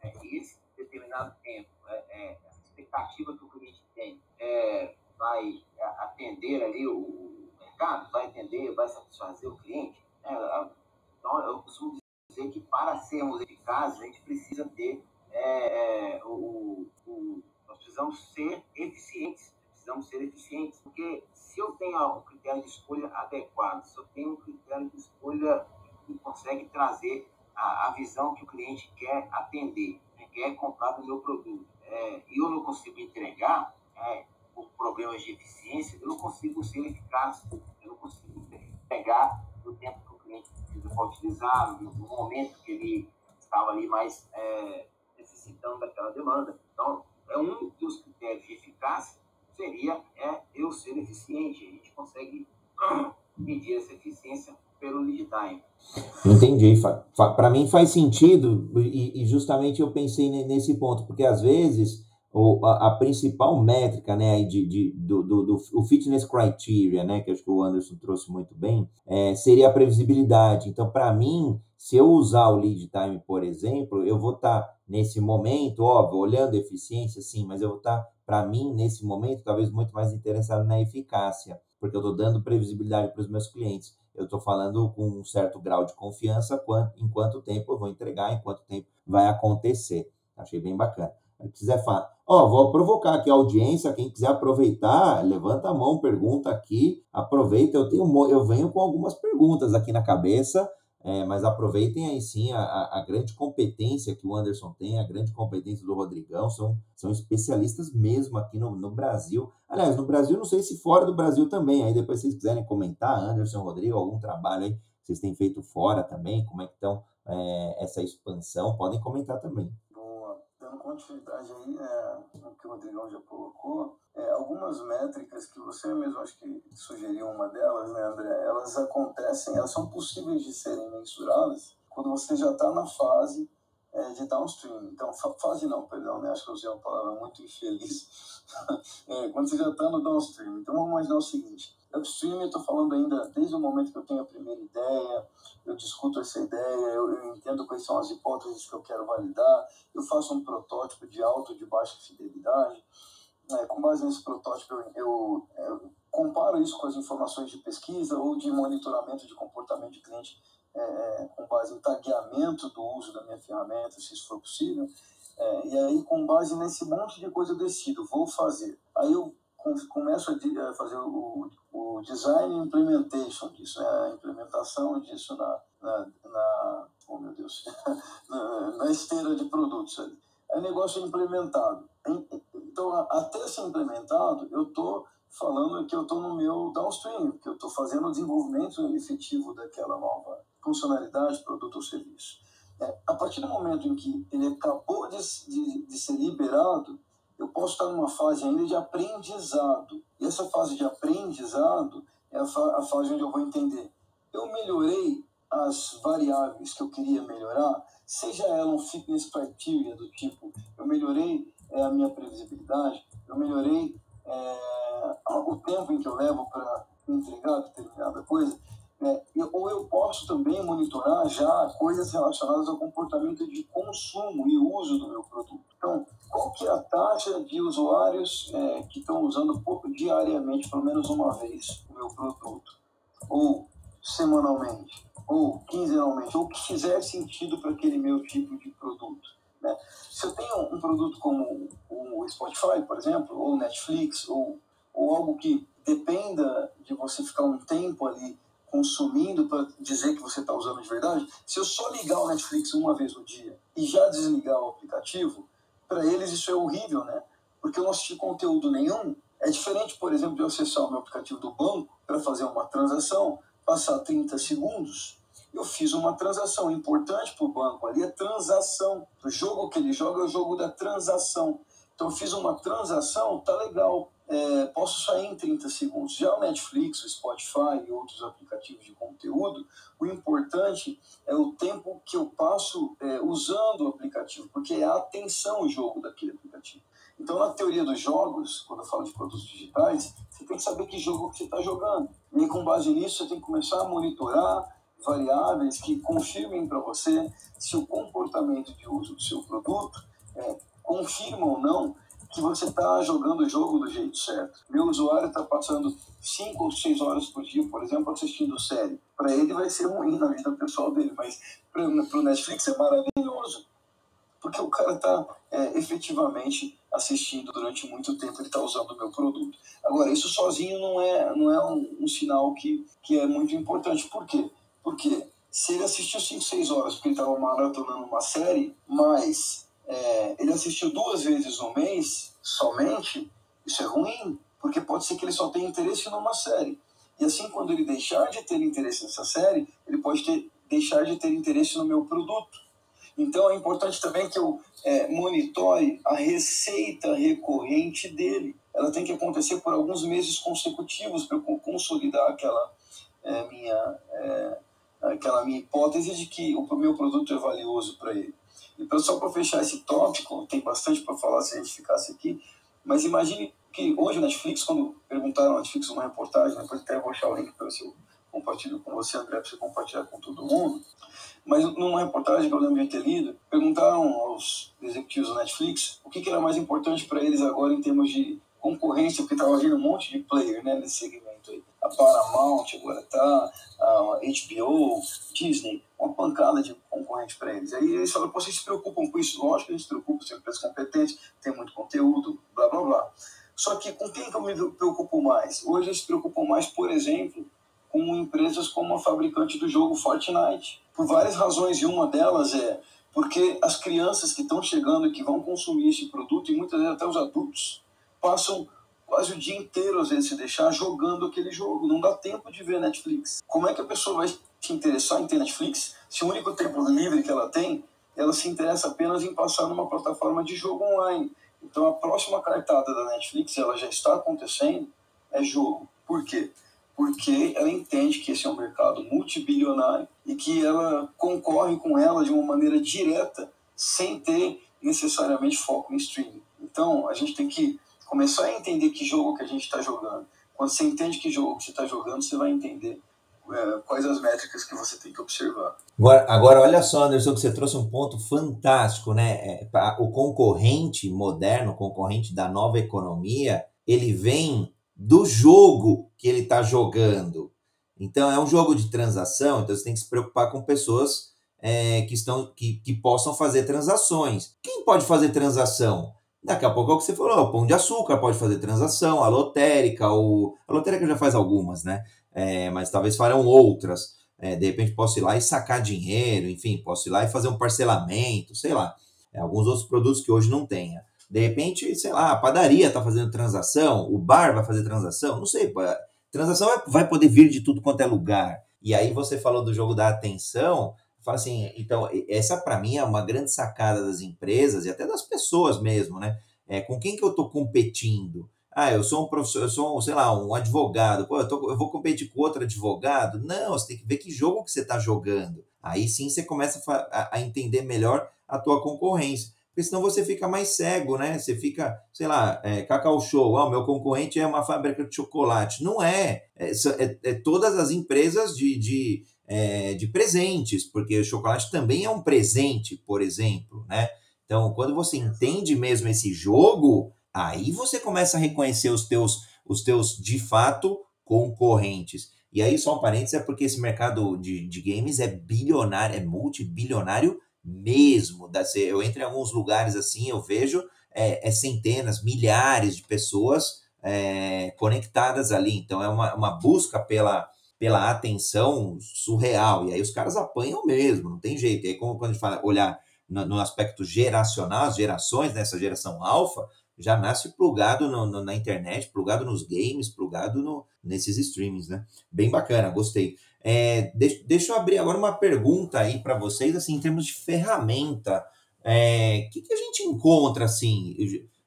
Speaker 3: É, esse determinado tempo, é, é, a expectativa que o cliente tem, é, vai atender ali o, o, mercado, vai atender, vai satisfazer o cliente? Então, eu costumo dizer que para sermos eficazes, a gente precisa ter é, é, o, precisamos ser eficientes, precisamos ser eficientes, porque se eu tenho um critério de escolha adequado, se eu tenho um critério de escolha que consegue trazer a, a visão que o cliente quer atender, né, quer comprar do meu produto, é, e eu não consigo entregar, é, por problemas de eficiência, eu não consigo ser eficaz, eu não consigo pegar no tempo que o cliente precisa para utilizar, no momento que ele estava ali mais é, necessitando daquela demanda. Então, é um dos critérios de eficácia seria é eu ser eficiente. A gente consegue medir essa eficiência pelo lead time.
Speaker 1: Entendi. Para mim faz sentido e, e, justamente eu pensei nesse ponto, porque às vezes o, a, a, principal métrica né, de, de, do, do, do o fitness criteria, né, que acho que o Anderson trouxe muito bem, é, seria a previsibilidade. Então, para mim, se eu usar o lead time, por exemplo, eu vou estar tá nesse momento, óbvio, olhando eficiência, sim, mas eu vou estar, tá, para mim, nesse momento, talvez muito mais interessado na eficácia, porque eu estou dando previsibilidade para os meus clientes. Eu estou falando com um certo grau de confiança quanto, em quanto tempo eu vou entregar, em quanto tempo vai acontecer. Achei bem bacana. Se quiser falar, ó, vou provocar aqui a audiência, quem quiser aproveitar, levanta a mão, pergunta aqui, aproveita. Eu tenho, eu venho com algumas perguntas aqui na cabeça, é, mas aproveitem aí sim a, a, grande competência que o Anderson tem, a grande competência do Rodrigão, são, são especialistas mesmo aqui no, no Brasil. Aliás, no Brasil, não sei se fora do Brasil também, aí depois vocês quiserem comentar, Anderson, Rodrigo, algum trabalho aí que vocês têm feito fora também, como é que estão é, essa expansão, podem comentar também
Speaker 2: continuidade aí, é, no que o Rodrigão já colocou, é, algumas métricas que você mesmo acho que sugeriu uma delas, né, André? Elas acontecem, elas são possíveis de serem mensuradas quando você já está na fase é, de downstream. Então, fase não, perdão, né? Acho que eu usei uma palavra muito infeliz. é, quando você já está no downstream. Então, vamos imaginar o seguinte: Upstream, eu estou falando ainda desde o momento que eu tenho a primeira ideia, eu discuto essa ideia, eu, eu, entendo quais são as hipóteses que eu quero validar, eu faço um protótipo de alta ou de baixa fidelidade. É, com base nesse protótipo, eu, eu, eu, comparo isso com as informações de pesquisa ou de monitoramento de comportamento de cliente é, é com base em tagueamento do uso da minha ferramenta, se isso for possível. É, e aí, com base nesse monte de coisa, eu decido, vou fazer. Aí eu começo a fazer o, o design implementation disso, né? a implementação disso na, na, na oh meu Deus, na, na, esteira de produtos. Aí o negócio é implementado. Então, até ser implementado, eu estou falando que eu estou no meu downstream, que eu estou fazendo o desenvolvimento efetivo daquela nova funcionalidade, produto ou serviço. É, a partir do momento em que ele acabou de, de, de ser liberado, eu posso estar numa fase ainda de aprendizado. E essa fase de aprendizado é a, fa a fase onde eu vou entender. Eu melhorei as variáveis que eu queria melhorar, seja ela um fitness criteria do tipo, eu melhorei é, a minha previsibilidade, eu melhorei é, o tempo em que eu levo para entregar determinada coisa, é, ou eu posso também monitorar já coisas relacionadas ao comportamento de consumo e uso do meu produto. Então, qual que é a taxa de usuários é, que estão usando diariamente, pelo menos uma vez, o meu produto, ou semanalmente, ou quinzenalmente, ou que fizer sentido para aquele meu tipo de produto. Né? Se eu tenho um produto como o Spotify, por exemplo, ou Netflix, ou, ou algo que dependa de você ficar um tempo ali consumindo para dizer que você está usando de verdade, se eu só ligar o Netflix uma vez no dia e já desligar o aplicativo, para eles isso é horrível, né? Porque eu não assisti conteúdo nenhum. É diferente, por exemplo, de eu acessar o meu aplicativo do banco para fazer uma transação, passar 30 segundos, eu fiz uma transação importante para o banco ali, é transação. O jogo que ele joga é o jogo da transação. Então eu fiz uma transação, tá legal. É, posso sair em 30 segundos. Já o Netflix, o Spotify e outros aplicativos de conteúdo, o importante é o tempo que eu passo é, usando o aplicativo, porque é a atenção o jogo daquele aplicativo. Então, na teoria dos jogos, quando eu falo de produtos digitais, você tem que saber que jogo que você está jogando. E com base nisso, você tem que começar a monitorar variáveis que confirmem para você se o comportamento de uso do seu produto é, confirma ou não que você está jogando o jogo do jeito certo. Meu usuário está passando 5 ou 6 horas por dia, por exemplo, assistindo série. Para ele vai ser ruim na vida pessoal dele, mas para o Netflix é maravilhoso. Porque o cara está é, efetivamente assistindo durante muito tempo, ele está usando o meu produto. Agora, isso sozinho não é, não é um, um sinal que, que é muito importante. Por quê? Porque se ele assistiu 5, 6 horas porque ele estava maratonando uma série, mas é, ele assistiu duas vezes no mês somente, isso é ruim, porque pode ser que ele só tenha interesse numa série. E assim, quando ele deixar de ter interesse nessa série, ele pode ter, deixar de ter interesse no meu produto. Então é importante também que eu é, monitore a receita recorrente dele. Ela tem que acontecer por alguns meses consecutivos para eu consolidar aquela é, minha é, aquela minha hipótese de que o meu produto é valioso para ele. E só para fechar esse tópico, tem bastante para falar se a gente ficasse aqui, mas imagine que hoje o Netflix, quando perguntaram ao Netflix uma reportagem, depois até vou achar o link para eu compartilho com você, André, para você compartilhar com todo mundo, mas numa reportagem que eu lembro de ter lido, perguntaram aos executivos do Netflix o que, que era mais importante para eles agora em termos de concorrência, porque estava vindo um monte de player né, nesse segmento aí. A Paramount agora tá, a HBO, Disney, uma pancada de concorrente para eles. Aí eles falam, vocês se preocupam com isso? Lógico que a gente se preocupa, são empresas competentes, tem muito conteúdo, blá blá blá. Só que com quem que eu me preocupo mais? Hoje eles se preocupam mais, por exemplo, com empresas como a fabricante do jogo Fortnite. Por várias razões, e uma delas é porque as crianças que estão chegando que vão consumir esse produto, e muitas vezes até os adultos, passam quase o dia inteiro, às vezes, se deixar jogando aquele jogo. Não dá tempo de ver Netflix. Como é que a pessoa vai se interessar em ter Netflix se o único tempo livre que ela tem, ela se interessa apenas em passar numa plataforma de jogo online? Então, a próxima cartada da Netflix, ela já está acontecendo, é jogo. Por quê? Porque ela entende que esse é um mercado multibilionário e que ela concorre com ela de uma maneira direta, sem ter necessariamente foco em streaming. Então, a gente tem que começar a entender que jogo que a gente está jogando. Quando você entende que jogo que você está jogando, você vai entender é, quais as métricas que você tem que observar.
Speaker 1: Agora, agora, olha só, Anderson, que você trouxe um ponto fantástico, né? É, o concorrente moderno, o concorrente da nova economia, ele vem do jogo que ele está jogando. Então, é um jogo de transação, então você tem que se preocupar com pessoas é, que, estão, que, que possam fazer transações. Quem pode fazer transação? Daqui a pouco é o que você falou, o Pão de Açúcar pode fazer transação, a lotérica, o... a lotérica já faz algumas, né? É, mas talvez farão outras. É, de repente posso ir lá e sacar dinheiro, enfim, posso ir lá e fazer um parcelamento, sei lá. É, alguns outros produtos que hoje não tenha. De repente, sei lá, a padaria está fazendo transação, o bar vai fazer transação, não sei. Transação vai poder vir de tudo quanto é lugar. E aí você falou do jogo da atenção, fala assim, então, essa para mim é uma grande sacada das empresas e até das pessoas mesmo, né? É, com quem que eu estou competindo? Ah, eu sou um professor, eu sou, sei lá, um advogado. Pô, eu, tô, eu vou competir com outro advogado? Não, você tem que ver que jogo que você está jogando. Aí sim você começa a, a, entender melhor a tua concorrência. Porque senão você fica mais cego, né? Você fica, sei lá, é, Cacau Show, ah, meu concorrente é uma fábrica de chocolate. Não é. É, é, é todas as empresas de, de é, de presentes, porque o chocolate também é um presente, por exemplo, né? Então, quando você entende mesmo esse jogo, aí você começa a reconhecer os teus, os teus de fato concorrentes. E aí, só um parênteses, é porque esse mercado de, de games é bilionário, é multibilionário mesmo. Eu entro em alguns lugares assim, eu vejo é, é centenas, milhares de pessoas é, conectadas ali. Então, é uma, uma busca pela, pela atenção surreal. E aí os caras apanham mesmo, não tem jeito. E aí, como quando a gente fala, olhar no, no aspecto geracional, as gerações, nessa né, geração alfa, já nasce plugado no, no, na internet, plugado nos games, plugado no, nesses streamings, né? Bem bacana, gostei. É, deixa, eu abrir agora uma pergunta aí para vocês, assim, em termos de ferramenta. O é, que, que a gente encontra, assim?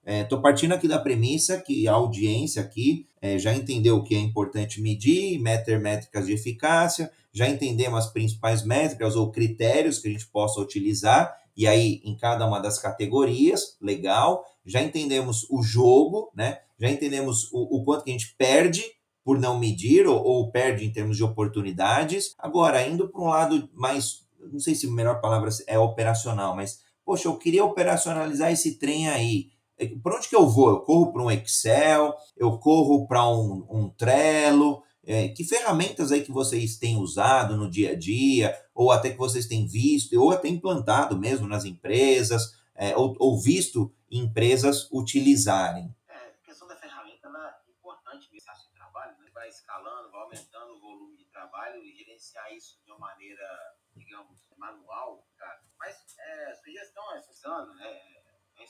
Speaker 1: Estou é, partindo aqui da premissa que a audiência aqui é, já entendeu o que é importante medir, meter métricas de eficácia, já entendemos as principais métricas ou critérios que a gente possa utilizar, e aí em cada uma das categorias, legal, já entendemos o jogo, né? já entendemos o, o quanto que a gente perde por não medir ou, ou perde em termos de oportunidades. Agora, indo para um lado mais, não sei se a melhor palavra é operacional, mas, poxa, eu queria operacionalizar esse trem aí para onde que eu vou? Eu corro para um Excel, eu corro para um, um Trello. É, que ferramentas aí que vocês têm usado no dia a dia, ou até que vocês têm visto, ou até implantado mesmo nas empresas, é, ou, visto empresas utilizarem?
Speaker 3: É, a questão da ferramenta é importante nesse de trabalho, né? vai escalando, vai aumentando o volume de trabalho e gerenciar isso de uma maneira, digamos, manual. Mas é, sugestão é essa, né?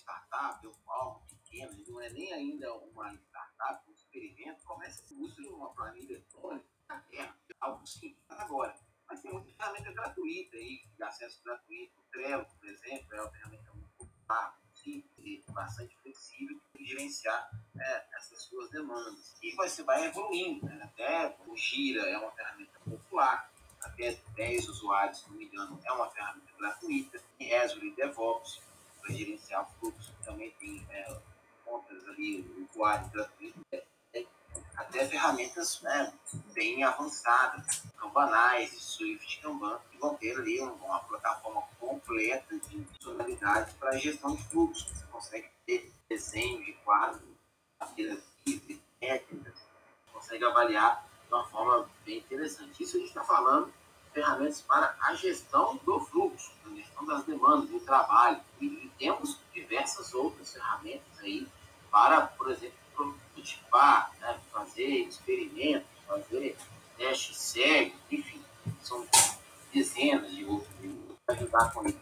Speaker 3: É startup, ou algo pequeno, não é nem ainda uma startup, um experimento, começa a uso uma planilha eletrônica na Terra, algo simples agora. Mas tem muita ferramenta gratuita aí, de acesso gratuito. O Trello, por exemplo, é uma ferramenta muito popular, simples, bastante flexível, para gerenciar é, essas suas demandas. E você vai evoluindo, né? até o Gira é uma ferramenta popular, até 10 usuários, se não me engano, é uma ferramenta gratuita, e Azure DevOps para gerenciar fluxo, também tem é, contas ali, usuário gratuito, é, é, até ferramentas né, bem avançadas, Kanbanais, Swift Kanban, que vão ter ali uma plataforma completa de funcionalidades para gestão de fluxo. Você consegue ter desenho de quadro, técnicas, consegue avaliar de uma forma bem interessante. Isso a gente está falando ferramentas para a gestão do fluxo, a gestão das demandas, do trabalho. E temos diversas outras ferramentas aí para, por exemplo, prototipar, né, fazer experimentos, fazer testes cegos, enfim, são dezenas de outros para ajudar com isso.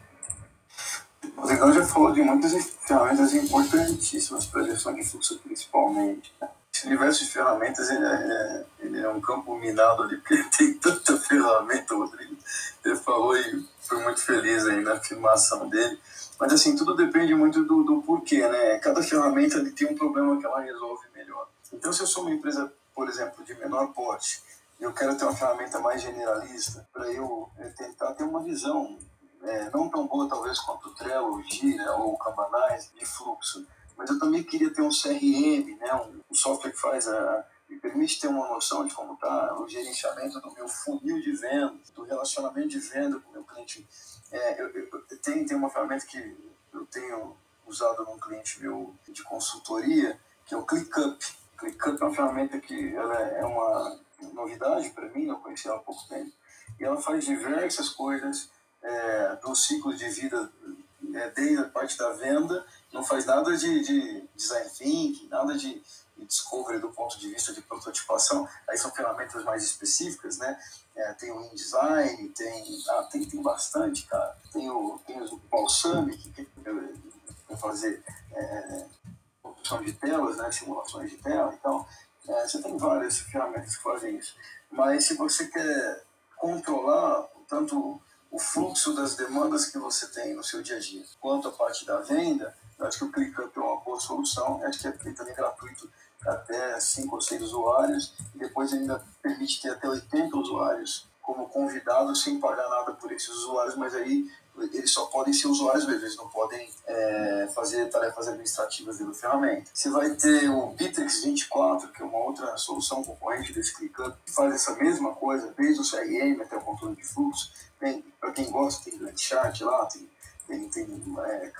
Speaker 2: O Legal já falou de muitas ferramentas importantíssimas para a gestão de fluxo, principalmente. Né? esse universo de ferramentas ele é, é, é um campo minado ali, porque tem tanta ferramenta, Rodrigo. Ele falou e foi muito feliz aí na afirmação dele. Mas assim, tudo depende muito do, do porquê, né? Cada ferramenta ele tem um problema que ela resolve melhor. Então, se eu sou uma empresa, por exemplo, de menor porte, e eu quero ter uma ferramenta mais generalista, para eu é, tentar ter uma visão é, não tão boa talvez quanto o Trello, o Gira ou o Cabanais de fluxo, mas eu também queria ter um CRM, né, um, um software que faz a, me permite ter uma noção de como está o gerenciamento do meu funil de venda, do relacionamento de venda com o meu cliente. É, eu, eu, eu tenho, tem uma ferramenta que eu tenho usado num cliente meu de consultoria, que é o ClickUp. ClickUp é uma ferramenta que ela é uma novidade para mim, eu conheci ela há pouco tempo, e ela faz diversas coisas é, do ciclo de vida, é, desde a parte da venda não faz nada de, de design thinking, nada de, de discovery do ponto de vista de prototipação. Aí são ferramentas mais específicas, né? É, tem o InDesign, tem, ah, tem, tem bastante, cara. Tem o, tem o Balsamic, que para fazer é, produção de telas, né? simulações de tela. Então, é, você tem várias ferramentas que fazem isso. Mas se você quer controlar tanto o fluxo das demandas que você tem no seu dia a dia, quanto a parte da venda, eu acho que o ClickUp é uma boa solução. Eu acho que ele também é gratuito até 5 ou 6 usuários e depois ainda permite ter até 80 usuários como convidados sem pagar nada por esses usuários, mas aí eles só podem ser usuários mesmo, eles não podem é, fazer tarefas administrativas dentro da ferramenta. Você vai ter o Bittrex 24, que é uma outra solução concorrente desse ClickUp, que faz essa mesma coisa, desde o CRM até o controle de fluxo. Para quem gosta, tem Gantt chart lá, tem tem, tem é,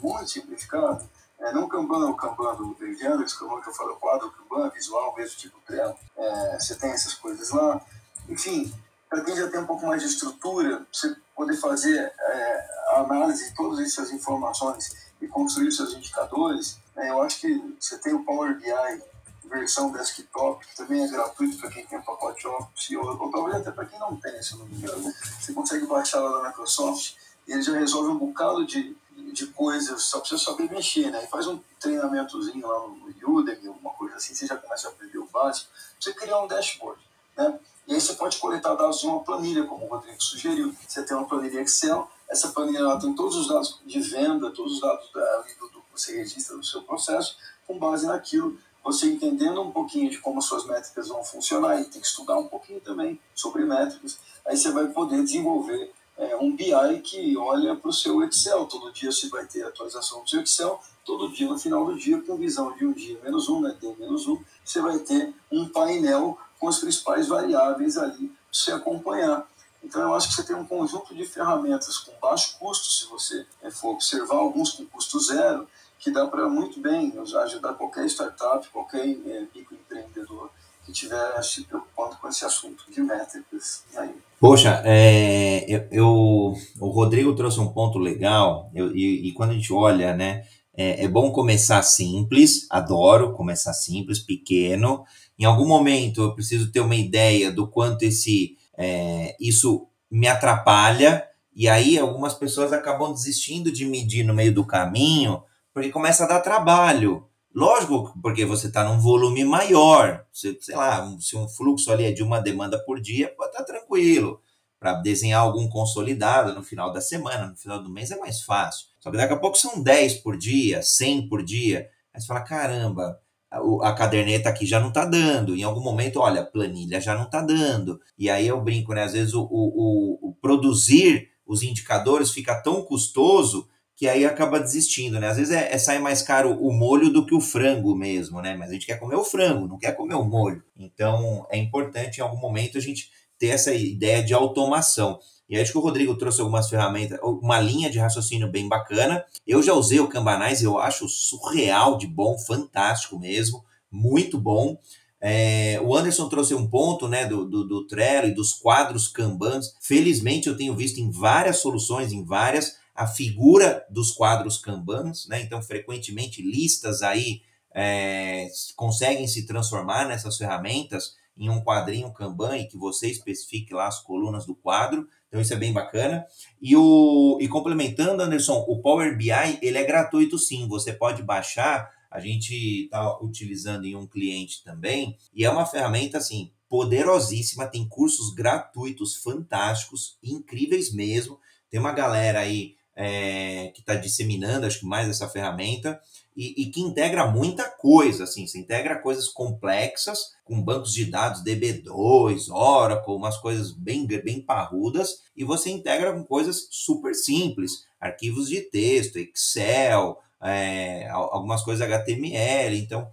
Speaker 2: muito simplificado, é, não Kanban, o Kanban do Kanban que eu falo, quadro Kanban, visual mesmo, tipo Trello, é, você tem essas coisas lá. Enfim, para quem já tem um pouco mais de estrutura, você poder fazer é, a análise de todas essas informações e construir seus indicadores, né, eu acho que você tem o Power BI versão desktop, que também é gratuito para quem tem pacote Office, ou, ou talvez até para quem não tem, se não me engano. Você consegue baixar lá da Microsoft e ele já resolve um bocado de, de coisas, só precisa saber mexer, né? E faz um treinamentozinho lá no Udemy, alguma coisa assim, você já começa a aprender o básico, você criar um dashboard, né? E aí você pode coletar dados de uma planilha, como o Rodrigo sugeriu. Você tem uma planilha Excel, essa planilha lá tem todos os dados de venda, todos os dados da, do, do, que você registra no seu processo, com base naquilo você entendendo um pouquinho de como suas métricas vão funcionar, e tem que estudar um pouquinho também sobre métricas, aí você vai poder desenvolver é, um BI que olha para o seu Excel. Todo dia você vai ter atualização do seu Excel, todo dia no final do dia, com visão de um dia menos um, né, menos um, você vai ter um painel com as principais variáveis ali para você acompanhar. Então, eu acho que você tem um conjunto de ferramentas com baixo custo, se você é, for observar, alguns com custo zero, que dá para muito bem ajudar qualquer startup, qualquer é, microempreendedor estiver se preocupando com esse assunto de métricas. Aí.
Speaker 1: Poxa, é, eu, eu, o Rodrigo trouxe um ponto legal, eu, e, e, quando a gente olha, né, é, é, bom começar simples, adoro começar simples, pequeno. Em algum momento eu preciso ter uma ideia do quanto esse é, isso me atrapalha, e aí algumas pessoas acabam desistindo de medir no meio do caminho, porque começa a dar trabalho. Lógico, porque você está num volume maior. Sei lá, se um fluxo ali é de uma demanda por dia, pode estar tá tranquilo. Para desenhar algum consolidado no final da semana, no final do mês é mais fácil. Só que daqui a pouco são 10 por dia, 100 por dia. Aí você fala: caramba, a, caderneta aqui já não está dando. Em algum momento, olha, a planilha já não está dando. E aí eu brinco, né? Às vezes o, o, o produzir os indicadores fica tão custoso que aí acaba desistindo, né? Às vezes é, é sai mais caro o molho do que o frango mesmo, né? Mas a gente quer comer o frango, não quer comer o molho. Então é importante em algum momento a gente ter essa ideia de automação. E acho que o Rodrigo trouxe algumas ferramentas, uma linha de raciocínio bem bacana. Eu já usei o Kanbanais, eu acho surreal de bom, fantástico mesmo, muito bom. É, o Anderson trouxe um ponto né, do, do, do Trello e dos quadros Kanbans. Felizmente eu tenho visto em várias soluções, em várias, a figura dos quadros Kanbans, né? Então, frequentemente, listas aí é, conseguem se transformar nessas ferramentas em um quadrinho Kanban e que você especifique lá as colunas do quadro. Então, isso é bem bacana. E, o, e complementando, Anderson, o Power BI, ele é gratuito sim. Você pode baixar, a gente está utilizando em um cliente também, e é uma ferramenta, assim, poderosíssima, tem cursos gratuitos fantásticos, incríveis mesmo. Tem uma galera aí é, que está disseminando, acho que mais essa ferramenta, e, e, que integra muita coisa, assim, você integra coisas complexas, com bancos de dados DB2, Oracle, umas coisas bem, bem parrudas, e você integra com coisas super simples, arquivos de texto, Excel, é, algumas coisas HTML, então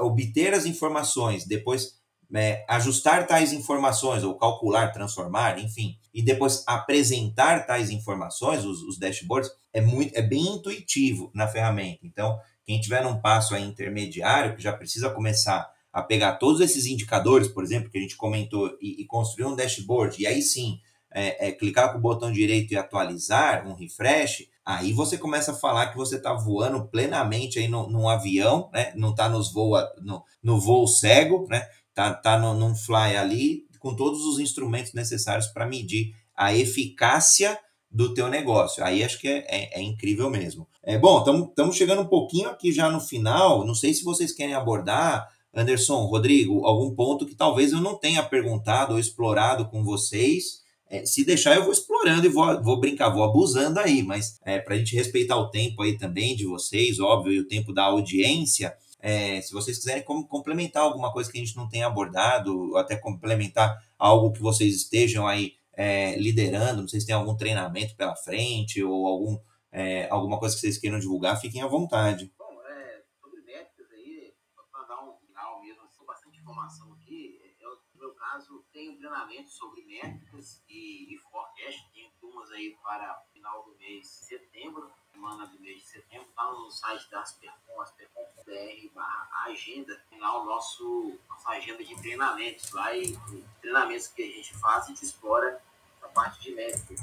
Speaker 1: obter as informações, depois é, ajustar tais informações, ou calcular, transformar, enfim, e depois apresentar tais informações, os, os, dashboards, é, muito, é bem intuitivo na ferramenta. Então, quem tiver num passo intermediário, que já precisa começar a pegar todos esses indicadores, por exemplo, que a gente comentou, e, e construir um dashboard, e aí sim é, é, clicar com o botão direito e atualizar, um refresh, aí você começa a falar que você está voando plenamente aí no, num avião, né? não está nos voa, no, no voo cego, né? Tá, tá no, num fly ali com todos os instrumentos necessários para medir a eficácia do teu negócio. Aí acho que é, é, é incrível mesmo. É bom, estamos chegando um pouquinho aqui já no final. Não sei se vocês querem abordar, Anderson, Rodrigo, algum ponto que talvez eu não tenha perguntado ou explorado com vocês. É, se deixar, eu vou explorando e vou, vou brincar, vou abusando aí, mas é, para a gente respeitar o tempo aí também de vocês, óbvio, e o tempo da audiência, é, se vocês quiserem complementar alguma coisa que a gente não tenha abordado, ou até complementar algo que vocês estejam aí é, liderando, não sei se tem algum treinamento pela frente ou algum, é, alguma coisa que vocês queiram divulgar, fiquem à vontade.
Speaker 3: Bom, é, sobre métricas aí, para dar questão final mesmo, assim, bastante informação aqui. Eu, no meu caso, tenho treinamento sobre métricas e, e forecast. Tenho turmas aí para o final do mês de setembro, semana do mês de setembro. Está no site da Aspercom, aspercom.br agenda. Tem lá o nosso, nossa agenda de treinamentos. Lá e, e treinamentos que a gente faz, a gente explora a parte de métricas.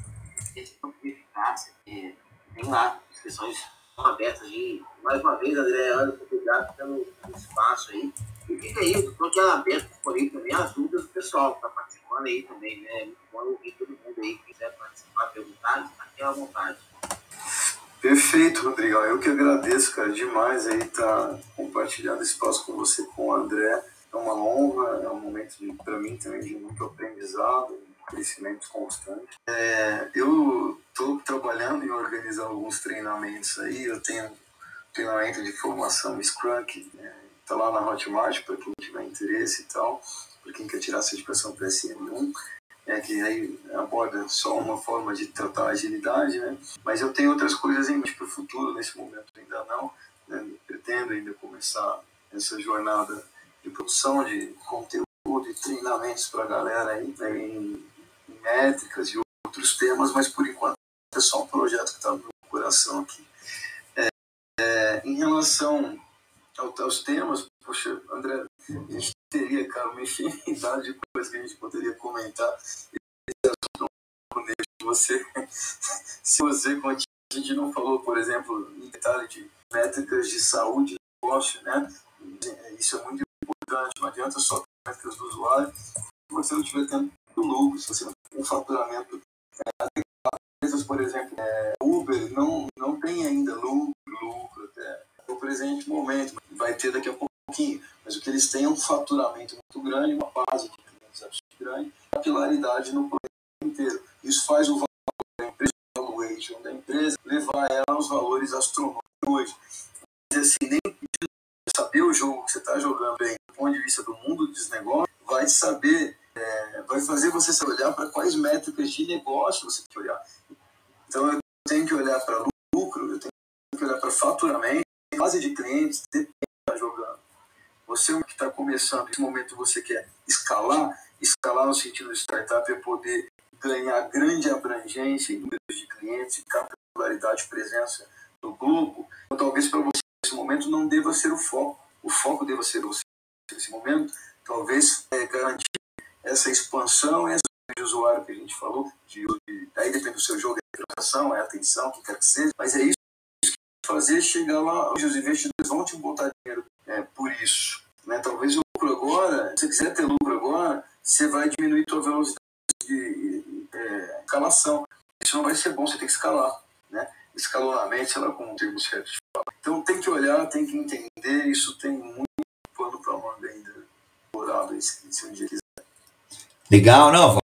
Speaker 3: Esse de eficácia, é, tem lá inscrições abertas aí. Mais uma vez, André, muito obrigado pelo espaço aí. E fica aí, porque é aberto disponível também as dúvidas do pessoal que está participando aí também, né? É muito bom ouvir todo mundo aí que quiser participar, perguntar, aqui à vontade.
Speaker 2: Perfeito, Rodrigo. Eu que agradeço, cara, demais aí estar tá compartilhando espaço com você, com o André. É uma honra, é um momento para mim também de muito aprendizado, crescimento constante. É, eu estou trabalhando em organizar alguns treinamentos aí. Eu tenho treinamento de formação Scrum, que está é, lá na Hotmart, para quem tiver interesse e tal, para quem quer tirar a certificação PSM1. É que aí aborda só uma forma de tratar a agilidade, né? Mas eu tenho outras coisas em mente para o futuro, nesse momento ainda não. Né? Pretendo ainda começar essa jornada de produção de conteúdo e treinamentos para a galera aí, né? em métricas e outros temas, mas por enquanto é só um projeto que está no meu coração aqui. É, é, em relação aos temas, poxa, André, a gente teria, cara, uma infinidade de coisas que a gente poderia comentar. Você, se você a gente não falou, por exemplo, em detalhe de métricas de saúde e negócio, né? Isso é muito importante. Não adianta só métricas do usuário se você não estiver tendo lucro, se você não um faturamento adequado. Empresas, por exemplo, é, Uber não, não tem ainda lucro, lucro até o presente momento, vai ter daqui a pouquinho, mas o que eles têm é um faturamento muito grande, uma base de clientes muito grande, capilaridade no planeta inteiro. Isso faz o valor da empresa, o valuation da empresa, levar ela aos valores astronômicos hoje. Mas assim, nem saber o jogo que você está jogando bem, do ponto de vista do mundo dos negócios, vai saber é, vai fazer você olhar para quais métricas de negócio você tem que olhar. Então, eu tenho que olhar para lucro, eu tenho que olhar para faturamento, base de clientes, depende está jogando. Você que está começando, nesse momento você quer escalar, escalar no sentido de startup é poder ganhar grande abrangência em números de clientes, capilaridade presença no grupo. Então, talvez para você, nesse momento, não deva ser o foco. O foco deva ser você, nesse momento, talvez é, garantir essa expansão, esse de usuário que a gente falou, de, de, aí depende do seu jogo, é atenção, é atenção, o que quer que seja, mas é isso que fazer chegar lá, os investidores vão te botar dinheiro é, por isso. Né? Talvez o lucro agora, se você quiser ter lucro agora, você vai diminuir sua velocidade de é, escalação. Isso não vai ser bom, você tem que escalar. Né? Escalonamento, sei lá como o termo certo de. Então tem que olhar, tem que entender, isso tem muito pano para manga ainda. Dourado, se um dia quiser.
Speaker 1: Legal, não,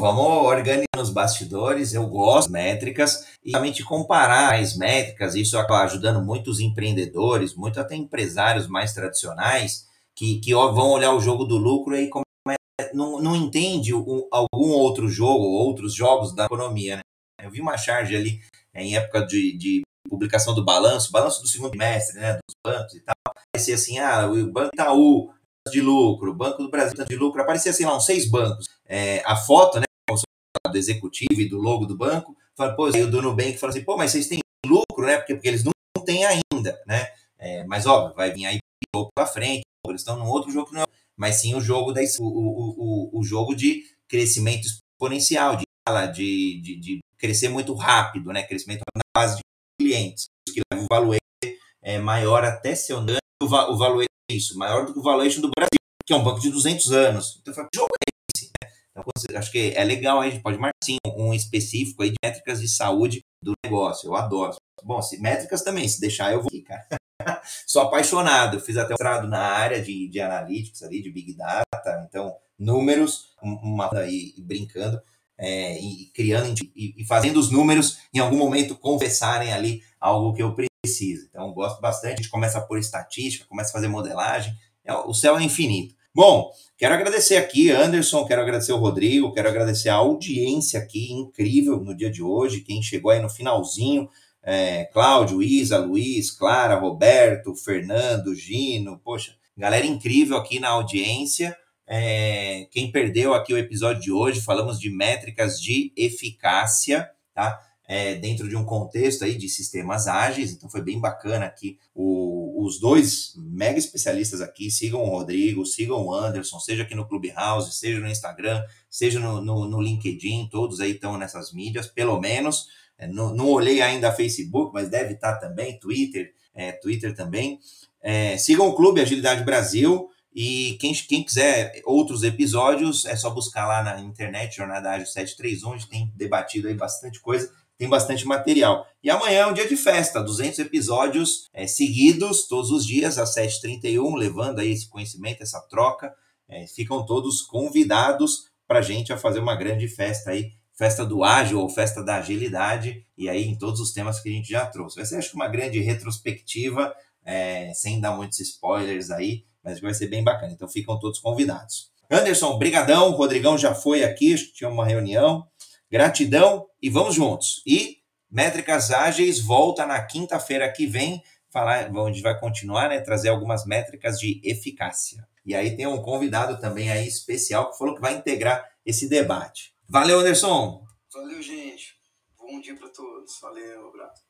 Speaker 1: vamos organizar nos bastidores, eu gosto métricas e realmente comparar as métricas, isso acaba ajudando muitos empreendedores, muito até empresários mais tradicionais, que, que vão olhar o jogo do lucro e não, não entende algum outro jogo, outros jogos da economia. Né? Eu vi uma charge ali é, em época de, de publicação do balanço, balanço do segundo trimestre, né, dos bancos e tal, parecia assim, ah, o Banco Itaú de lucro, Banco do Brasil de lucro, aparecia assim lá uns seis bancos. É, a foto, né, do executivo e do logo do banco, fala, pô, o do Nubank fala assim, pô, mas vocês têm lucro, né, porque, porque eles não, têm ainda, né, é, mas óbvio, vai vir aí para frente, eles estão num outro jogo que não é, mas sim o jogo, da, o, o, o, o jogo de crescimento exponencial, de, de, de, de crescer muito rápido, né, crescimento na base de clientes, que leva o valor é maior até se eu não o, o valor isso, maior do que o valuation do Brasil, que é um banco de 200 anos. Então, que jogo é esse? Né? Então, acho que é legal, a gente pode marcar sim, um específico aí de métricas de saúde do negócio. Eu adoro. Bom, se, métricas também, se deixar eu vou aqui, cara. Sou apaixonado, eu fiz até um mestrado na área de, de analytics ali, de Big Data, então números, uma aí brincando, é, e criando e, e, fazendo os números em algum momento conversarem ali algo que eu precisa. Então, gosto bastante. A gente começa por estatística, começa a fazer modelagem. É, o céu é infinito. Bom, quero agradecer aqui, Anderson, quero agradecer o Rodrigo, quero agradecer a audiência aqui incrível no dia de hoje, quem chegou aí no finalzinho. É, Cláudio, Isa, Luiz, Clara, Roberto, Fernando, Gino, poxa, galera incrível aqui na audiência. É, quem perdeu aqui o episódio de hoje, falamos de métricas de eficácia, tá? É, dentro de um contexto aí de sistemas ágeis, então foi bem bacana aqui o, os dois mega especialistas aqui, sigam o Rodrigo, sigam o Anderson, seja aqui no Clubhouse, seja no Instagram, seja no, no, no LinkedIn, todos aí estão nessas mídias, pelo menos, é, não, não, olhei ainda Facebook, mas deve estar também, Twitter, é, Twitter também, é, sigam o Clube Agilidade Brasil, e quem, quem quiser outros episódios, é só buscar lá na internet, Jornada Ágil 731, onde tem debatido aí bastante coisa, tem bastante material. E amanhã é um dia de festa, 200 episódios é, seguidos, todos os dias, às 7h31, levando aí esse conhecimento, essa troca. É, ficam todos convidados para a gente a fazer uma grande festa aí, festa do ágil ou festa da agilidade, e aí em todos os temas que a gente já trouxe. Vai ser, acho que, uma grande retrospectiva, é, sem dar muitos spoilers aí, mas vai ser bem bacana. Então ficam todos convidados. Anderson, brigadão. Rodrigão já foi aqui, tinha uma reunião. Gratidão e vamos juntos. E Métricas Ágeis volta na quinta-feira que vem, falar, onde vai continuar, né, trazer algumas métricas de eficácia. E aí tem um convidado também aí especial que falou que vai integrar esse debate. Valeu, Anderson.
Speaker 2: Valeu, gente. Bom dia para todos. Valeu, abraço.